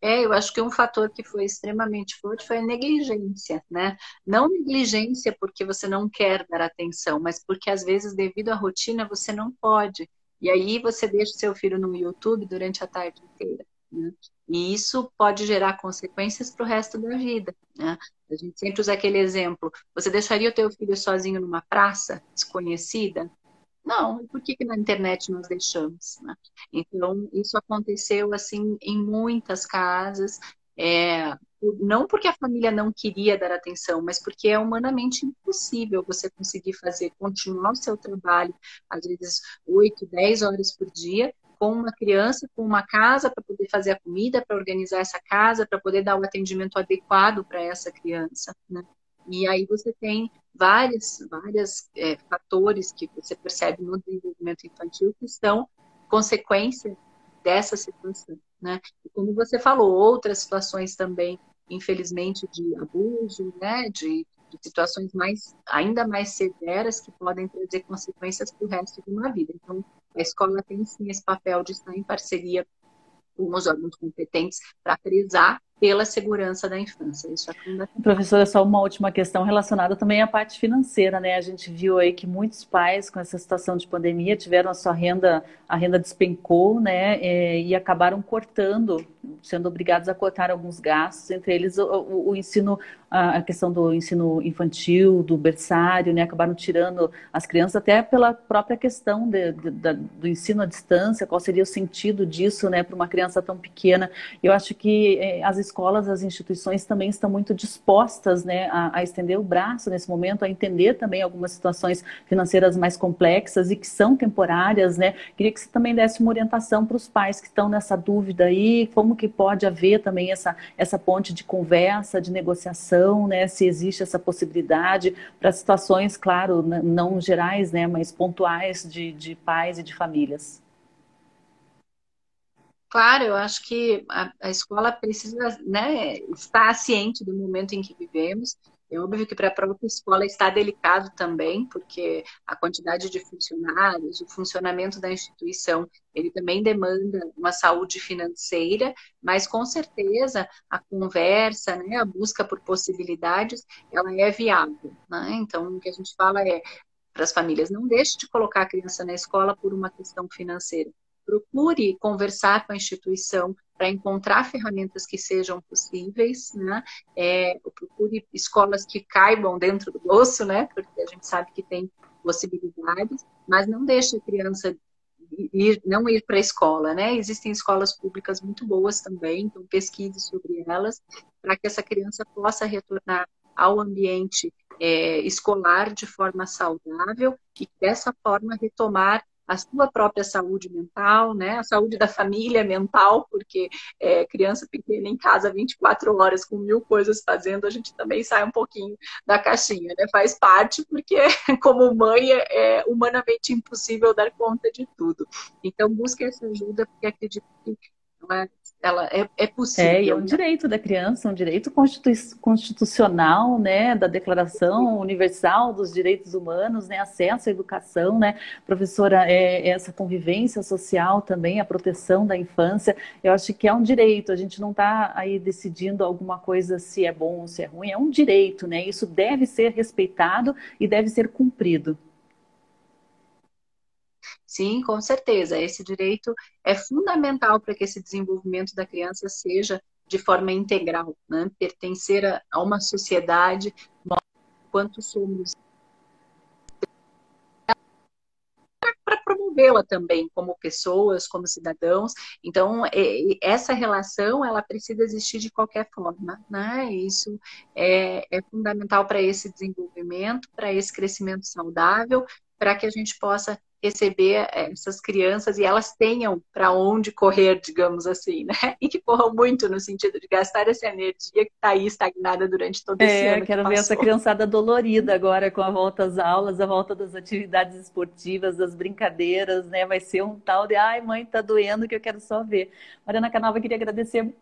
É, eu acho que um fator que foi extremamente forte foi a negligência, né? Não negligência porque você não quer dar atenção, mas porque às vezes, devido à rotina, você não pode. E aí você deixa o seu filho no YouTube durante a tarde inteira. Né? E isso pode gerar consequências para o resto da vida. Né? A gente sempre usa aquele exemplo. Você deixaria o teu filho sozinho numa praça desconhecida? Não, por que, que na internet nós deixamos? Né? Então, isso aconteceu assim em muitas casas, é, não porque a família não queria dar atenção, mas porque é humanamente impossível você conseguir fazer, continuar o seu trabalho, às vezes 8, 10 horas por dia, com uma criança, com uma casa para poder fazer a comida, para organizar essa casa, para poder dar o atendimento adequado para essa criança. Né? E aí você tem vários várias é, fatores que você percebe no desenvolvimento infantil que são consequência dessa situação, né? E como você falou, outras situações também, infelizmente, de abuso, né? De, de situações mais ainda mais severas que podem trazer consequências para o resto de uma vida. Então, a escola tem sim esse papel de estar em parceria com os órgãos competentes para prezar pela segurança da infância. Isso é fundamental. Professora, só uma última questão relacionada também à parte financeira, né? A gente viu aí que muitos pais com essa situação de pandemia tiveram a sua renda, a renda despencou, né? É, e acabaram cortando, sendo obrigados a cortar alguns gastos, entre eles o, o, o ensino, a questão do ensino infantil, do berçário, né? Acabaram tirando as crianças até pela própria questão de, de, do ensino à distância, qual seria o sentido disso, né? Para uma criança tão pequena. Eu acho que é, as escolas, as instituições também estão muito dispostas né, a, a, estender o braço nesse momento, a entender também algumas situações financeiras mais complexas e que são temporárias. Né? Queria que você também desse uma orientação para os pais que estão nessa dúvida aí, como que pode haver também essa, essa ponte de conversa, de negociação, né? se existe essa possibilidade para situações, claro, não gerais, né, mas pontuais de, de pais e de famílias. Claro, eu acho que a, a escola precisa né, estar ciente do momento em que vivemos. É óbvio que para a própria escola está delicado também, porque a quantidade de funcionários, o funcionamento da instituição, ele também demanda uma saúde financeira, mas com certeza a conversa, né, a busca por possibilidades, ela é viável. Né? Então, o que a gente fala é para as famílias, não deixe de colocar a criança na escola por uma questão financeira procure conversar com a instituição para encontrar ferramentas que sejam possíveis, né? É, procure escolas que caibam dentro do bolso, né? Porque a gente sabe que tem possibilidades, mas não deixe a criança ir, não ir para a escola, né? Existem escolas públicas muito boas também, então pesquise sobre elas para que essa criança possa retornar ao ambiente é, escolar de forma saudável e dessa forma retomar a sua própria saúde mental, né? A saúde da família mental, porque é, criança pequena em casa 24 horas com mil coisas fazendo, a gente também sai um pouquinho da caixinha, né? Faz parte, porque como mãe é, é humanamente impossível dar conta de tudo. Então busque essa ajuda, porque acredito que ela ela é, é possível. É, e é um né? direito da criança, um direito constitucional, né, da Declaração Universal dos Direitos Humanos, né, acesso à educação, né, professora, é, essa convivência social também, a proteção da infância, eu acho que é um direito, a gente não está aí decidindo alguma coisa se é bom ou se é ruim, é um direito, né, isso deve ser respeitado e deve ser cumprido. Sim, com certeza. Esse direito é fundamental para que esse desenvolvimento da criança seja de forma integral, né? Pertencer a, uma sociedade, nós, quanto somos para promovê-la também como pessoas, como cidadãos. Então, essa relação ela precisa existir de qualquer forma, né? Isso é, é fundamental para esse desenvolvimento, para esse crescimento saudável, para que a gente possa receber eh, essas crianças e elas tenham para onde correr, digamos assim, né? E que corram muito no sentido de gastar essa energia que está aí estagnada durante todo esse é, ano. Quero que ver essa criançada dolorida agora com a volta às aulas, a volta das atividades esportivas, das brincadeiras, né? Vai ser um tal de ai, mãe, tá doendo que eu quero só ver. Mariana Canova, queria agradecer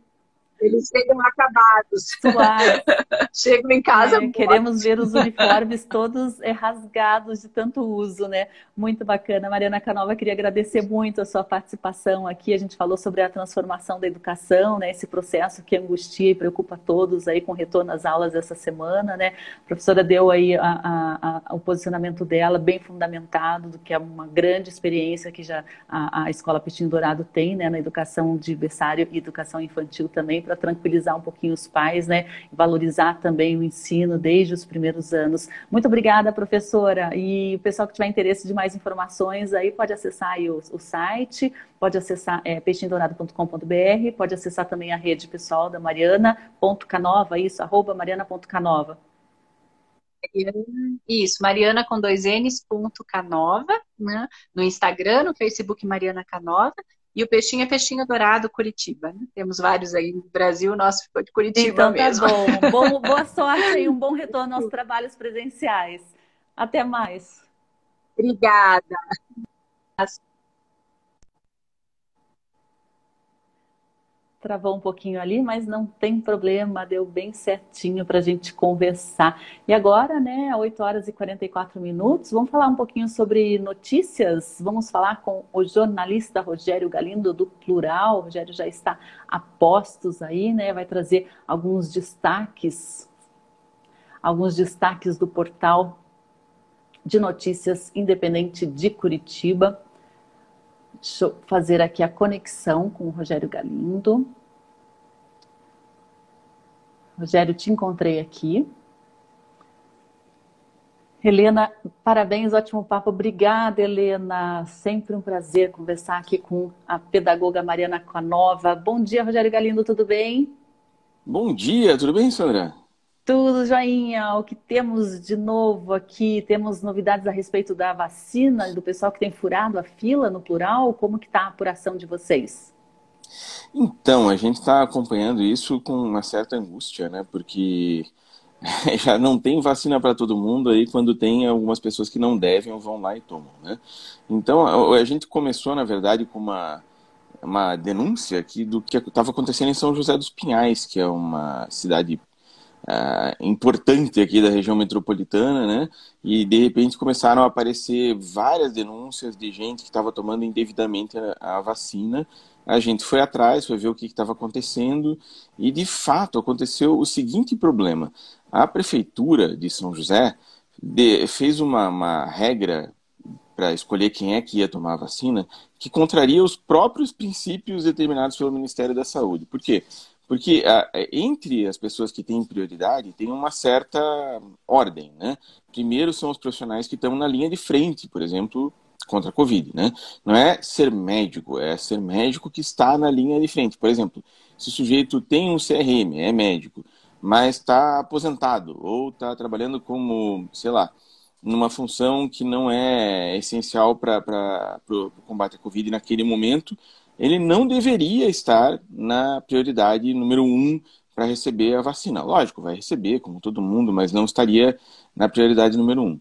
eles chegam acabados. chegam em casa. É, queremos ver os uniformes todos é, rasgados de tanto uso, né? Muito bacana. Mariana Canova, queria agradecer muito a sua participação aqui. A gente falou sobre a transformação da educação, né? Esse processo que angustia e preocupa todos aí com o retorno às aulas essa semana, né? A professora deu aí a, a, a, o posicionamento dela bem fundamentado, do que é uma grande experiência que já a, Escola Petinho Dourado tem, né? Na educação de berçário e educação infantil também, para tranquilizar um pouquinho os pais, né? Valorizar também o ensino desde os primeiros anos. Muito obrigada, professora. E o pessoal que tiver interesse de mais informações aí pode acessar o, o, site, pode acessar é, peixindourado.com.br, pode acessar também a rede pessoal da Mariana.canova, isso, arroba mariana.canova. Isso, Mariana com dois N's, ponto Canova, né? no Instagram, no Facebook Mariana Canova, e o peixinho é peixinho dourado Curitiba. Né? Temos vários aí no Brasil, o nosso ficou de Curitiba então, tá mesmo. Bom. bom. Boa sorte e um bom retorno aos trabalhos presenciais. Até mais. Obrigada. Travou um pouquinho ali, mas não tem problema, deu bem certinho para a gente conversar. E agora, né, 8 horas e 44 minutos, vamos falar um pouquinho sobre notícias. Vamos falar com o jornalista Rogério Galindo do Plural. O Rogério já está a postos aí, né? Vai trazer alguns destaques, alguns destaques do portal de notícias independente de Curitiba. Deixa eu fazer aqui a conexão com o Rogério Galindo. Rogério, te encontrei aqui. Helena, parabéns, ótimo papo. Obrigada, Helena. Sempre um prazer conversar aqui com a pedagoga Mariana Canova. Bom dia, Rogério Galindo, tudo bem? Bom dia, tudo bem, Sandra? Tudo joinha. O que temos de novo aqui? Temos novidades a respeito da vacina, do pessoal que tem furado a fila no plural? Como que está a apuração de vocês? Então, a gente está acompanhando isso com uma certa angústia, né? Porque já não tem vacina para todo mundo aí quando tem algumas pessoas que não devem vão lá e tomam, né? Então, a gente começou, na verdade, com uma uma denúncia aqui do que estava acontecendo em São José dos Pinhais, que é uma cidade uh, importante aqui da região metropolitana, né? E de repente começaram a aparecer várias denúncias de gente que estava tomando indevidamente a, a, vacina. A gente foi atrás, foi ver o que estava acontecendo e de fato aconteceu o seguinte problema: a prefeitura de São José de, fez uma, uma regra para escolher quem é que ia tomar a vacina que contraria os próprios princípios determinados pelo Ministério da Saúde. Por quê? Porque a, é, entre as pessoas que têm prioridade, tem uma certa ordem, né? Primeiro são os profissionais que estão na linha de frente, por exemplo, contra a Covid, né? Não é ser médico, é ser médico que está na linha de frente. Por exemplo, se o sujeito tem um CRM, é médico, mas está aposentado ou está trabalhando como, sei lá, numa função que não é essencial para o combate à Covid naquele momento, ele não deveria estar na prioridade número um para receber a vacina. Lógico, vai receber, como todo mundo, mas não estaria na prioridade número um.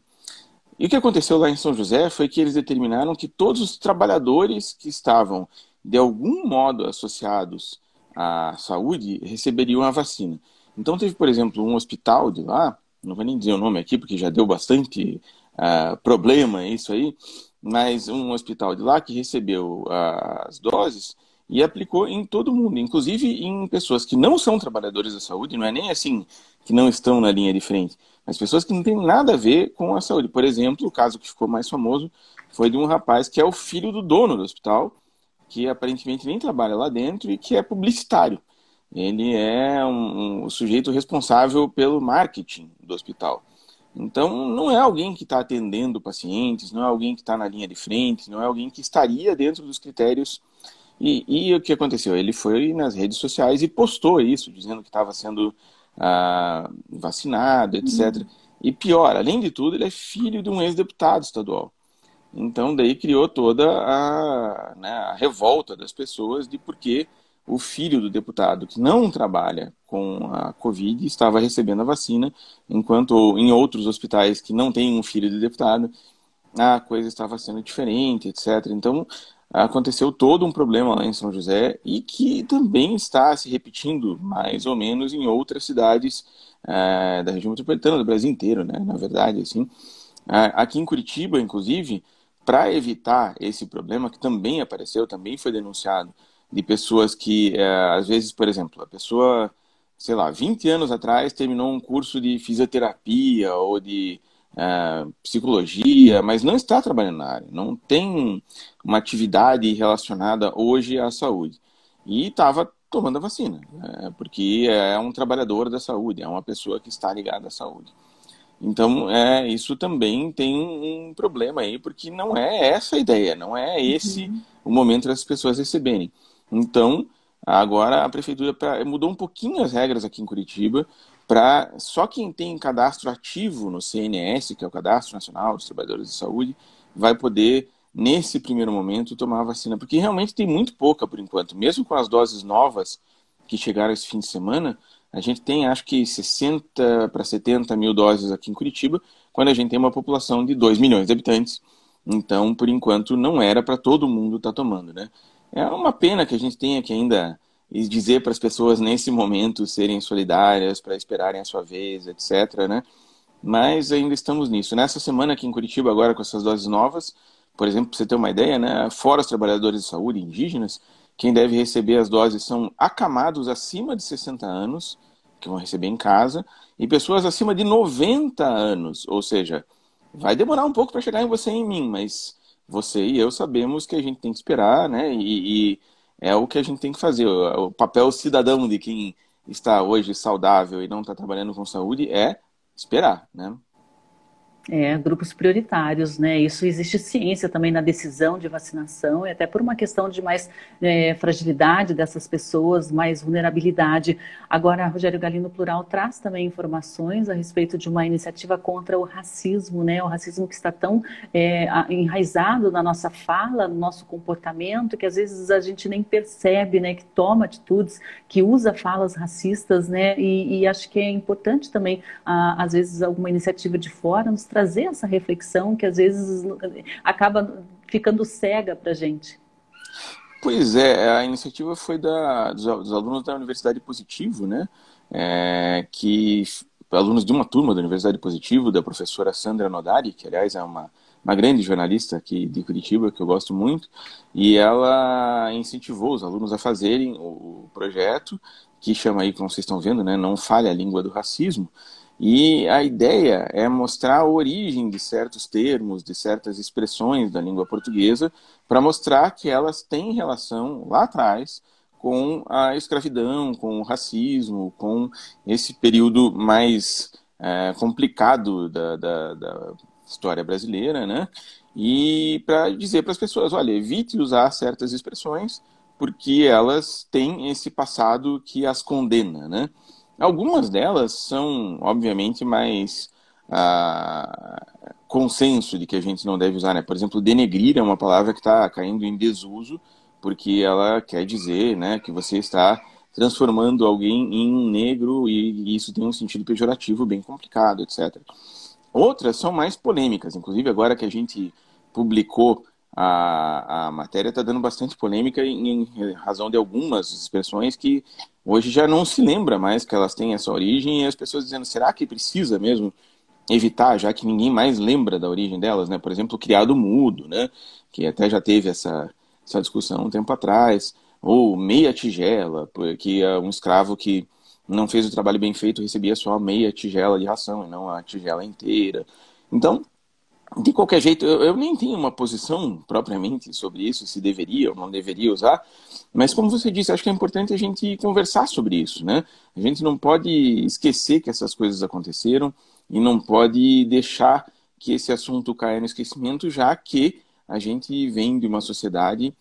E o que aconteceu lá em São José foi que eles determinaram que todos os trabalhadores que estavam de algum modo associados à saúde, receberiam a vacina. Então, teve, por exemplo, um hospital de lá, não vou nem dizer o nome aqui, porque já deu bastante uh, problema isso aí, mas um hospital de lá que recebeu as doses e aplicou em todo mundo, inclusive em pessoas que não são trabalhadores da saúde, não é nem assim que não estão na linha de frente, mas pessoas que não têm nada a ver com a saúde. Por exemplo, o caso que ficou mais famoso foi de um rapaz que é o filho do dono do hospital, que aparentemente nem trabalha lá dentro e que é publicitário. Ele é um, um sujeito responsável pelo marketing do hospital. Então, não é alguém que está atendendo pacientes, não é alguém que está na linha de frente, não é alguém que estaria dentro dos critérios. E, e o que aconteceu? Ele foi nas redes sociais e postou isso, dizendo que estava sendo ah, vacinado, etc. Uhum. E pior, além de tudo, ele é filho de um ex-deputado estadual. Então, daí criou toda a, né, a revolta das pessoas de por que o filho do deputado que não trabalha com a Covid estava recebendo a vacina, enquanto em outros hospitais que não têm um filho de deputado, a coisa estava sendo diferente, etc. Então, aconteceu todo um problema lá em São José e que também está se repetindo mais ou menos em outras cidades é, da região metropolitana do Brasil inteiro, né? Na verdade, assim. Aqui em Curitiba, inclusive, para evitar esse problema que também apareceu, também foi denunciado de pessoas que, é, às vezes, por exemplo, a pessoa, sei lá, 20 anos atrás terminou um curso de fisioterapia ou de é, psicologia, mas não está trabalhando na área, não tem uma atividade relacionada hoje à saúde. E estava tomando a vacina, né, porque é um trabalhador da saúde, é uma pessoa que está ligada à saúde. Então, é, isso também tem um problema aí, porque não é essa a ideia, não é esse uhum. o momento das pessoas receberem. Então, agora a prefeitura mudou um pouquinho as regras aqui em Curitiba para só quem tem cadastro ativo no CNS, que é o Cadastro Nacional dos Trabalhadores de Saúde, vai poder nesse primeiro momento tomar a vacina, porque realmente tem muito pouca por enquanto, mesmo com as doses novas que chegaram esse fim de semana, a gente tem acho que 60 para 70 mil doses aqui em Curitiba, quando a gente tem uma população de 2 milhões de habitantes. Então, por enquanto, não era para todo mundo estar tá tomando, né? É uma pena que a gente tenha que ainda dizer para as pessoas nesse momento serem solidárias, para esperarem a sua vez, etc. Né? Mas ainda estamos nisso. Nessa semana aqui em Curitiba, agora com essas doses novas, por exemplo, para você ter uma ideia, né, fora os trabalhadores de saúde indígenas, quem deve receber as doses são acamados acima de 60 anos, que vão receber em casa, e pessoas acima de 90 anos. Ou seja, vai demorar um pouco para chegar em você e em mim, mas você e eu sabemos que a gente tem que esperar, né? E, e é o que a gente tem que fazer. O, papel cidadão de quem está hoje saudável e não está trabalhando com saúde é esperar, né? É, grupos prioritários, né? Isso existe ciência também na decisão de vacinação, e até por uma questão de mais é, fragilidade dessas pessoas, mais vulnerabilidade. Agora, Rogério Galino Plural traz também informações a respeito de uma iniciativa contra o racismo, né? O racismo que está tão é, enraizado na nossa fala, no nosso comportamento, que às vezes a gente nem percebe, né? Que toma atitudes, que usa falas racistas, né? E, e acho que é importante também, às vezes, alguma iniciativa de fora nos trazer essa reflexão que às vezes acaba ficando cega para a gente. Pois é, a iniciativa foi da, dos, alunos da Universidade Positivo, né? É, que alunos de uma turma da Universidade Positivo, da professora Sandra Nodari, que aliás é uma, uma grande jornalista aqui de Curitiba, que eu gosto muito, e ela incentivou os alunos a fazerem o projeto, que chama aí, como vocês estão vendo, né, Não Falha a Língua do Racismo, e a ideia é mostrar a origem de certos termos, de certas expressões da língua portuguesa, para mostrar que elas têm relação lá atrás com a escravidão, com o racismo, com esse período mais é, complicado da, da, da história brasileira, né? E para dizer para as pessoas, olha, evite usar certas expressões porque elas têm esse passado que as condena, né? Algumas delas são, obviamente, mais ah, consenso de que a gente não deve usar, né? Por exemplo, denegrir é uma palavra que está caindo em desuso, porque ela quer dizer, né, que você está transformando alguém em negro e isso tem um sentido pejorativo bem complicado, etc. Outras são mais polêmicas, inclusive agora que a gente publicou a, a matéria está dando bastante polêmica em, em, razão de algumas expressões que hoje já não se lembra mais que elas têm essa origem e as pessoas dizendo, será que precisa mesmo evitar, já que ninguém mais lembra da origem delas, né? Por exemplo, o criado mudo, né? Que até já teve essa, essa discussão um tempo atrás. Ou meia tigela, porque é um escravo que não fez o trabalho bem feito recebia só meia tigela de ração e não a tigela inteira. Então, de qualquer jeito, eu, eu, nem tenho uma posição propriamente sobre isso, se deveria ou não deveria usar, mas como você disse, acho que é importante a gente conversar sobre isso, né? A gente não pode esquecer que essas coisas aconteceram e não pode deixar que esse assunto caia no esquecimento, já que a gente vem de uma sociedade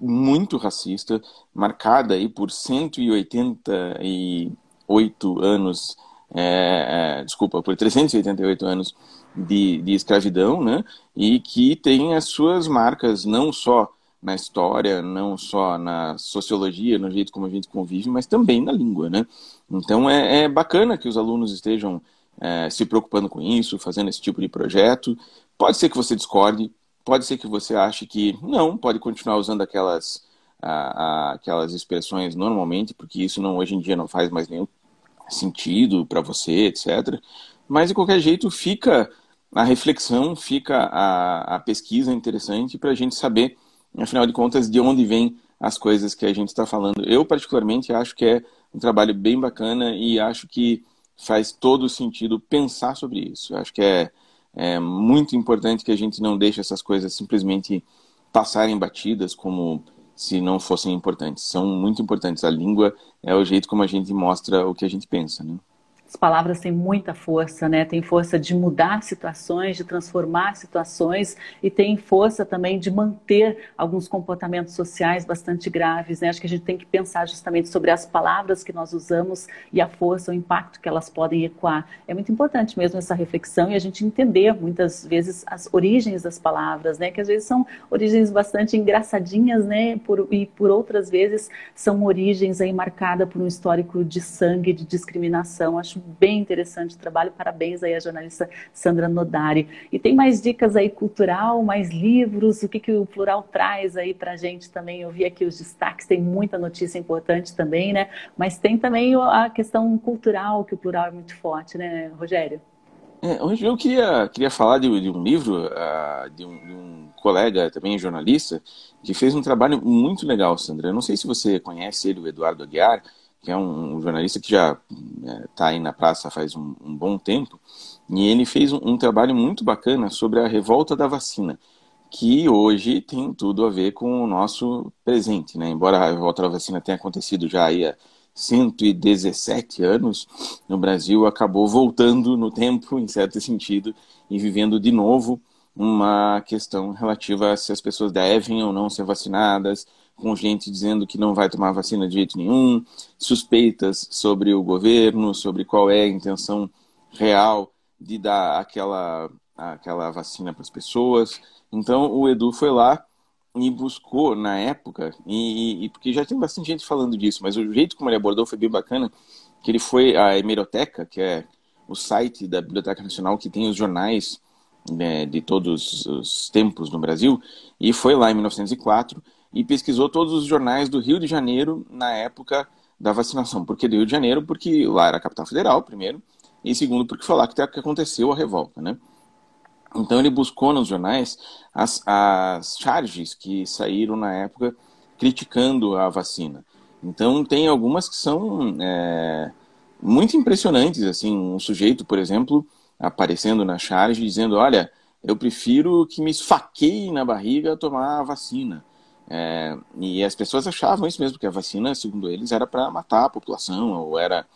muito racista, marcada aí por 188 anos, é, é, desculpa, por 388 anos de, de escravidão, né? E que tem as suas marcas não só na história, não só na sociologia, no jeito como a gente convive, mas também na língua, né? Então é, é bacana que os alunos estejam é, se preocupando com isso, fazendo esse tipo de projeto. Pode ser que você discorde, pode ser que você ache que não, pode continuar usando aquelas, a, a, aquelas expressões normalmente, porque isso não, hoje em dia não faz mais nenhum sentido para você, etc. Mas de qualquer jeito fica a reflexão, fica a, a pesquisa interessante para a gente saber, afinal de contas, de onde vem as coisas que a gente está falando. Eu, particularmente, acho que é um trabalho bem bacana e acho que faz todo sentido pensar sobre isso. Acho que é, é muito importante que a gente não deixe essas coisas simplesmente passarem batidas como se não fossem importantes. São muito importantes. A língua é o jeito como a gente mostra o que a gente pensa, né? As palavras têm muita força, né? Tem força de mudar situações, de transformar situações e tem força também de manter alguns comportamentos sociais bastante graves, né? Acho que a gente tem que pensar justamente sobre as palavras que nós usamos e a força, o impacto que elas podem ecoar. É muito importante mesmo essa reflexão e a gente entender muitas vezes as origens das palavras, né? Que às vezes são origens bastante engraçadinhas, né? Por, e por outras vezes são origens aí marcadas por um histórico de sangue, de discriminação. Acho bem interessante o trabalho. Parabéns aí à jornalista Sandra Nodari. E tem mais dicas aí cultural, mais livros, o que, que o Plural traz aí pra gente também. Eu vi aqui os destaques, tem muita notícia importante também, né? Mas tem também a questão cultural, que o Plural é muito forte, né, Rogério? É, hoje eu queria, queria falar de, de um livro uh, de, um, de, um, colega, também jornalista, que fez um trabalho muito legal, Sandra. Eu não sei se você conhece ele, o Eduardo Aguiar que é um jornalista que já está é, aí na praça faz um, um, bom tempo, e ele fez um, um, trabalho muito bacana sobre a revolta da vacina, que hoje tem tudo a ver com o nosso presente, né? Embora a revolta da vacina tenha acontecido já aí há 117 anos, no Brasil acabou voltando no tempo, em certo sentido, e vivendo de novo uma questão relativa a se as pessoas devem ou não ser vacinadas, com gente dizendo que não vai tomar vacina de jeito nenhum, suspeitas sobre o governo, sobre qual é a intenção real de dar aquela, aquela vacina para as pessoas. Então o Edu foi lá e buscou na época, e, e, porque já tem bastante gente falando disso, mas o jeito como ele abordou foi bem bacana, que ele foi à Hemeroteca, que é o site da Biblioteca Nacional que tem os jornais né, de todos os tempos no Brasil, e foi lá em 1904 e pesquisou todos os jornais do Rio de Janeiro na época da vacinação. Por que do Rio de Janeiro? Porque lá era a capital federal, primeiro, e segundo, porque foi lá que aconteceu a revolta, né? Então ele buscou nos jornais as, as charges que saíram na época criticando a vacina. Então tem algumas que são é, muito impressionantes, assim, um sujeito, por exemplo, aparecendo na charge dizendo, olha, eu prefiro que me esfaqueie na barriga tomar a vacina. É, e as pessoas achavam isso mesmo, que a vacina, segundo eles, era para matar a população, ou era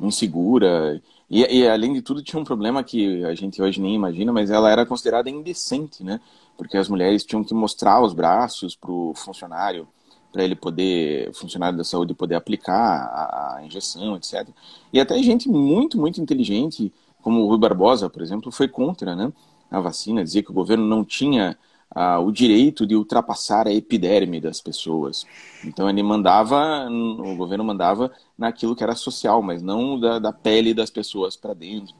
insegura. E, e, além de tudo, tinha um problema que a gente hoje nem imagina, mas ela era considerada indecente, né? Porque as mulheres tinham que mostrar os braços para o funcionário, para ele poder, o funcionário da saúde poder aplicar a, a, injeção, etc. E até gente muito, muito inteligente, como o Rui Barbosa, por exemplo, foi contra né, a vacina, dizia que o governo não tinha ah, o direito de ultrapassar a epiderme das pessoas. Então ele mandava, o governo mandava naquilo que era social, mas não da, da pele das pessoas para dentro.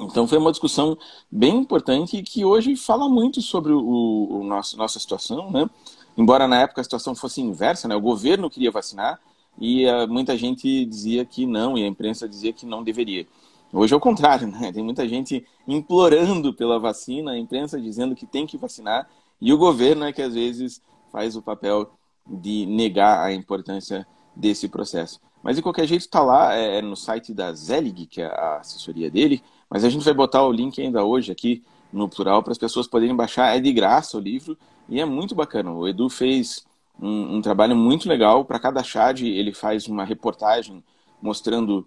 Então foi uma discussão bem importante que hoje fala muito sobre o, o nosso, nossa situação, né? Embora na época a situação fosse inversa, né? O governo queria vacinar e uh, muita gente dizia que não e a imprensa dizia que não deveria. Hoje é o contrário, né? Tem muita gente implorando pela vacina, a imprensa dizendo que tem que vacinar e o governo é que às vezes faz o papel de negar a importância desse processo. Mas de qualquer jeito está lá, é, é, no site da Zelig, que é a assessoria dele, mas a gente vai botar o link ainda hoje aqui no plural para as pessoas poderem baixar. É de graça o livro e é muito bacana. O Edu fez um, um trabalho muito legal. Para cada charge, ele faz uma reportagem mostrando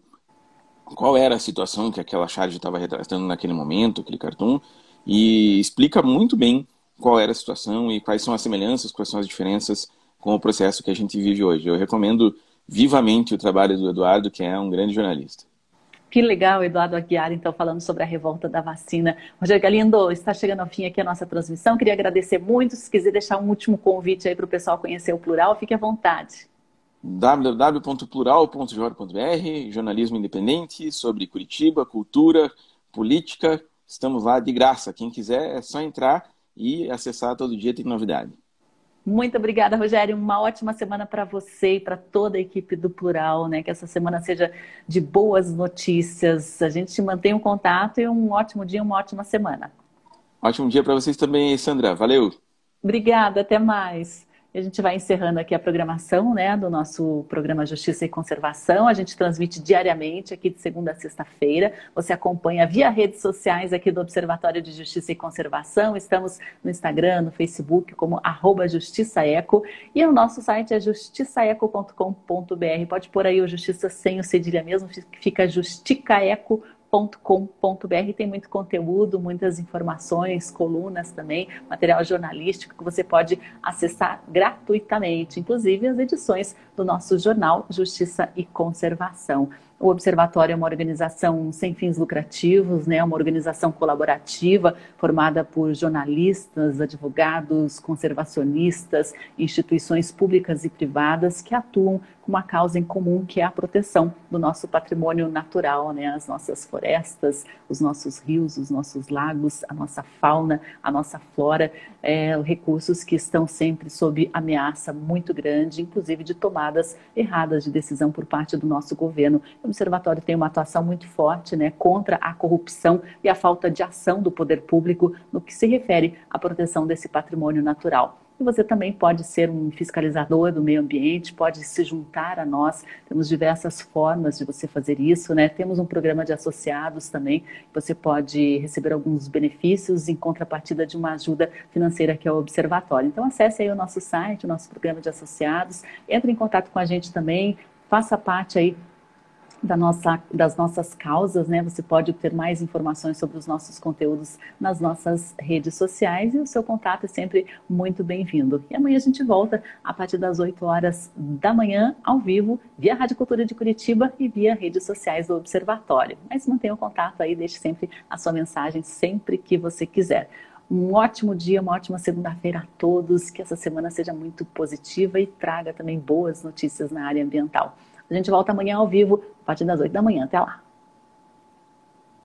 qual era a situação que aquela charge estava retratando naquele momento, aquele cartoon, e explica muito bem qual era a situação e quais são as semelhanças, quais são as diferenças com o processo que a gente vive hoje. Eu recomendo vivamente o trabalho do Eduardo, que é um grande jornalista. Que legal, Eduardo Aguiar, então, falando sobre a revolta da vacina. Rogério Galindo, está chegando ao fim aqui a nossa transmissão. Queria agradecer muito. Se quiser deixar um último convite aí para o pessoal conhecer o Plural, fique à vontade www.plural.jor.br, jornalismo independente sobre Curitiba, cultura, política. Estamos lá de graça. Quem quiser é só entrar e acessar todo dia, tem novidade. Muito obrigada, Rogério. Uma ótima semana para você e para toda a equipe do Plural, né? Que essa semana seja de boas notícias. A gente mantém um contato e um ótimo dia, uma ótima semana. Ótimo dia para vocês também, Sandra. Valeu. Obrigada, até mais. E a gente vai encerrando aqui a programação né, do nosso programa Justiça e Conservação. A gente transmite diariamente aqui de segunda a sexta-feira. Você acompanha via redes sociais aqui do Observatório de Justiça e Conservação. Estamos no Instagram, no Facebook, como arroba Justiçaeco. E o nosso site é justiçaeco.com.br. Pode pôr aí o Justiça sem o cedilha mesmo, fica justicaeco.com com.br tem muito conteúdo, muitas informações, colunas também, material jornalístico que você pode acessar gratuitamente, inclusive as edições do nosso jornal Justiça e Conservação. O Observatório é uma organização sem fins lucrativos, né? uma organização colaborativa formada por jornalistas, advogados, conservacionistas, instituições públicas e privadas que atuam com uma causa em comum, que é a proteção do nosso patrimônio natural, né? as nossas florestas, os nossos rios, os nossos lagos, a nossa fauna, a nossa flora, é, recursos que estão sempre sob ameaça muito grande, inclusive de tomadas erradas de decisão por parte do nosso governo observatório tem uma atuação muito forte né, contra a corrupção e a falta de ação do poder público no que se refere à proteção desse patrimônio natural. E você também pode ser um fiscalizador do meio ambiente, pode se juntar a nós. Temos diversas formas de você fazer isso, né? Temos um programa de associados também. Você pode receber alguns benefícios em contrapartida de uma ajuda financeira que é o Observatório. Então acesse aí o nosso site, o nosso programa de associados, entre em contato com a gente também, faça parte aí da nossa, das nossas causas, né? Você pode ter mais informações sobre os nossos conteúdos nas nossas redes sociais e o seu contato é sempre muito bem-vindo. E amanhã a gente volta a partir das 8 horas da manhã, ao vivo, via Rádio Cultura de Curitiba e via redes sociais do Observatório. Mas mantenha o contato aí, deixe sempre a sua mensagem sempre que você quiser. Um ótimo dia, uma ótima segunda-feira a todos, que essa semana seja muito positiva e traga também boas notícias na área ambiental. A gente volta amanhã ao vivo, a partir das 8 da manhã. Até lá.